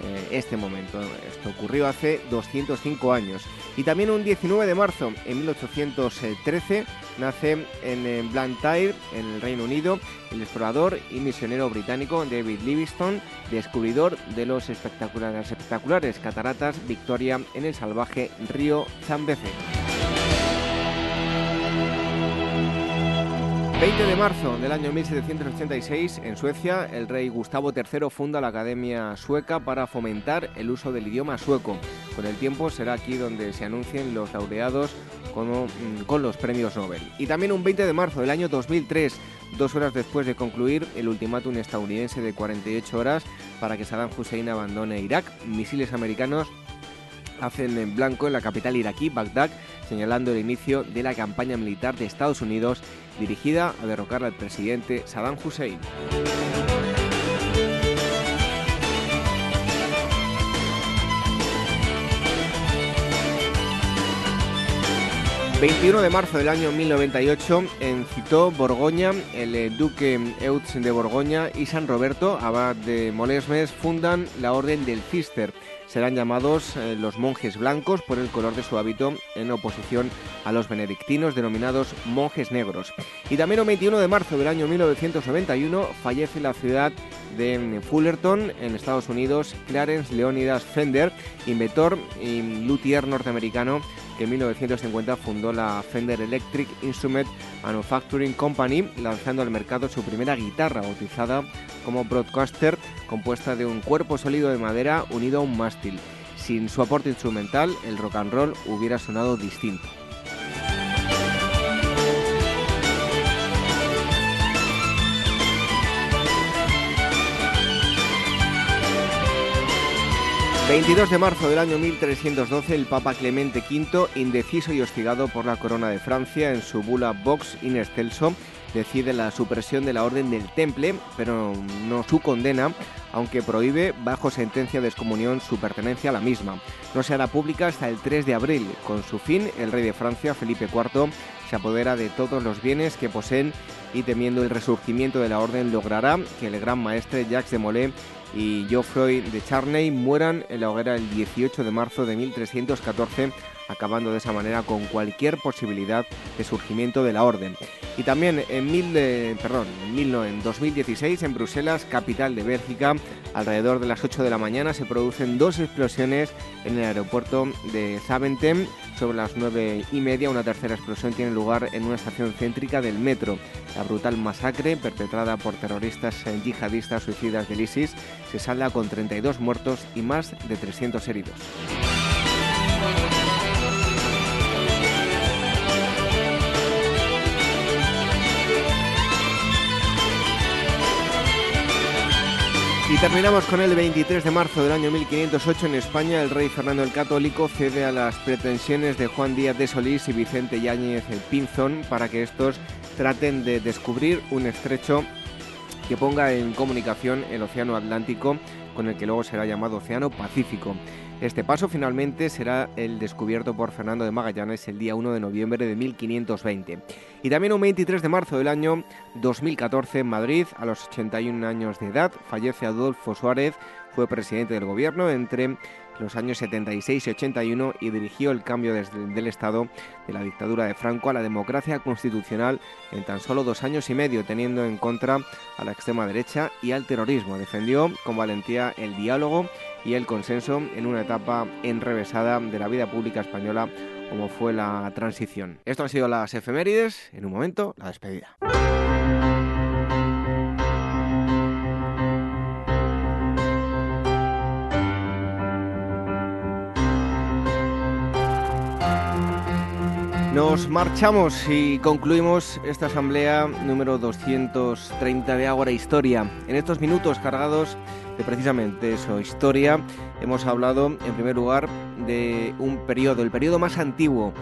eh, este momento. Esto ocurrió hace 205 años. Y también un 19 de marzo, en 1813, nace en Blantyre, en el Reino Unido, el explorador y misionero británico David Livingstone, descubridor de los espectaculares, espectaculares cataratas Victoria en el salvaje río Zambeze. 20 de marzo del año 1786, en Suecia, el rey Gustavo III funda la Academia Sueca para fomentar el uso del idioma sueco. Con el tiempo será aquí donde se anuncien los laureados mm, con, los premios Nobel. Y también un 20 de marzo del año 2003, dos horas después de concluir el ultimátum estadounidense de 48 horas para que Saddam Hussein abandone Irak, misiles americanos hacen en blanco en la capital iraquí, Bagdad, señalando el inicio de la campaña militar de Estados Unidos dirigida a derrocar al presidente Saddam Hussein. 21 de marzo del año 1098, en Citó, Borgoña, el eh, duque Eutz de Borgoña y San Roberto, abad de Molesmes, fundan la Orden del Cister serán llamados eh, los monjes blancos por el color de su hábito en oposición a los benedictinos denominados monjes negros. Y también el 21 de marzo del año 1991 fallece la ciudad de Fullerton, en Estados Unidos, Clarence Leonidas Fender, inventor y luthier norteamericano que en 1950 fundó la Fender Electric Instrument Manufacturing Company, lanzando al mercado su primera guitarra, bautizada como Broadcaster, compuesta de un cuerpo sólido de madera unido a un mástil. Sin su aporte instrumental, el rock and roll hubiera sonado distinto. 22 de marzo del año 1312, el Papa Clemente V, indeciso y hostigado por la corona de Francia en su bula Vox in excelso, decide la supresión de la Orden del Temple, pero no su condena, aunque prohíbe bajo sentencia de excomunión su pertenencia a la misma. No se hará pública hasta el 3 de abril. Con su fin, el rey de Francia, Felipe IV, se apodera de todos los bienes que poseen y temiendo el resurgimiento de la orden logrará que el gran maestre Jacques de Molay y Geoffroy de Charney mueran en la hoguera el 18 de marzo de 1314, acabando de esa manera con cualquier posibilidad de surgimiento de la orden. Y también en, perdón, en 2016, en Bruselas, capital de Bélgica, alrededor de las 8 de la mañana se producen dos explosiones en el aeropuerto de Zaventem. Sobre las 9 y media, una tercera explosión tiene lugar en una estación céntrica del metro. La brutal masacre, perpetrada por terroristas yihadistas suicidas del ISIS, se salda con 32 muertos y más de 300 heridos. Y terminamos con el 23 de marzo del año 1508 en España. El rey Fernando el Católico cede a las pretensiones de Juan Díaz de Solís y Vicente Yáñez el Pinzón para que estos traten de descubrir un estrecho que ponga en comunicación el Océano Atlántico con el que luego será llamado Océano Pacífico. Este paso finalmente será el descubierto por Fernando de Magallanes el día 1 de noviembre de 1520. Y también un 23 de marzo del año 2014 en Madrid, a los 81 años de edad, fallece Adolfo Suárez, fue presidente del gobierno entre los años 76 y 81 y dirigió el cambio desde, del Estado de la dictadura de Franco a la democracia constitucional en tan solo dos años y medio, teniendo en contra a la extrema derecha y al terrorismo. Defendió con valentía el diálogo y el consenso en una etapa enrevesada de la vida pública española como fue la transición. Esto han sido las efemérides, en un momento la despedida. Nos marchamos y concluimos esta asamblea número 230 de Ágora Historia. En estos minutos cargados de precisamente eso, historia, hemos hablado en primer lugar de un periodo, el periodo más antiguo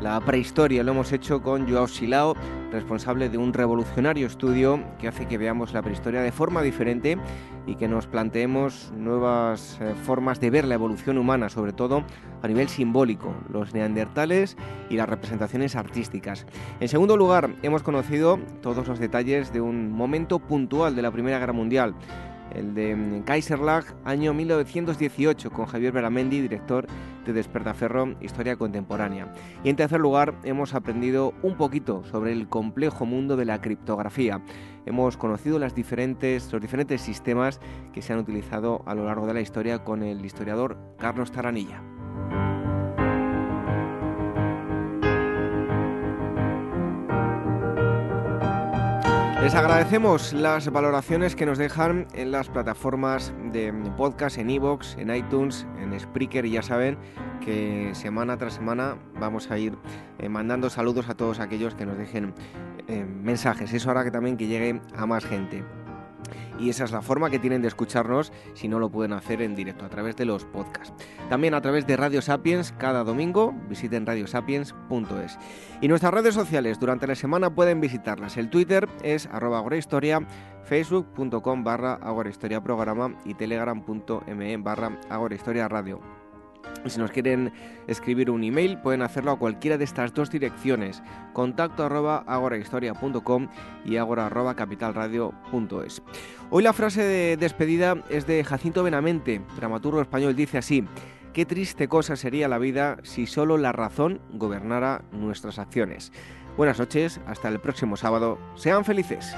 la prehistoria. Lo hemos hecho con Joao Silao, responsable de un revolucionario estudio que hace que veamos la prehistoria de forma diferente y que nos planteemos nuevas eh, formas de ver la evolución humana, sobre todo a nivel simbólico, los neandertales y las representaciones artísticas. En segundo lugar, hemos conocido todos los detalles de un momento puntual de la Primera Guerra Mundial el de mm, Kaiserlag, año 1918, con Javier Beramendi, director de Despertaferro, Historia Contemporánea. Y en tercer lugar, hemos aprendido un poquito sobre el complejo mundo de la criptografía. Hemos conocido los diferentes sistemas que se han utilizado a lo largo de la historia con el historiador Carlos Taranilla. Les agradecemos las valoraciones que nos dejan en las plataformas de podcast, en iVoox, en iTunes, en Spreaker y ya saben que semana tras semana vamos a ir eh, mandando saludos a todos aquellos que nos dejen eh, mensajes. Eso hará que también que llegue a más gente y esa es la forma que tienen de escucharnos si no lo pueden hacer en directo a través de los podcasts. También a través de Radio Sapiens cada domingo, visiten radiosapiens.es. Y nuestras redes sociales durante la semana pueden visitarlas. El Twitter es arroba agorahistoria, facebook.com barra agorahistoria programa y telegram.me barra agorahistoria radio. Y si nos quieren escribir un email, pueden hacerlo a cualquiera de estas dos direcciones, contacto agorahistoria.com y agora capitalradio.es. Hoy la frase de despedida es de Jacinto Benamente, dramaturgo español, dice así, qué triste cosa sería la vida si solo la razón gobernara nuestras acciones. Buenas noches, hasta el próximo sábado, sean felices.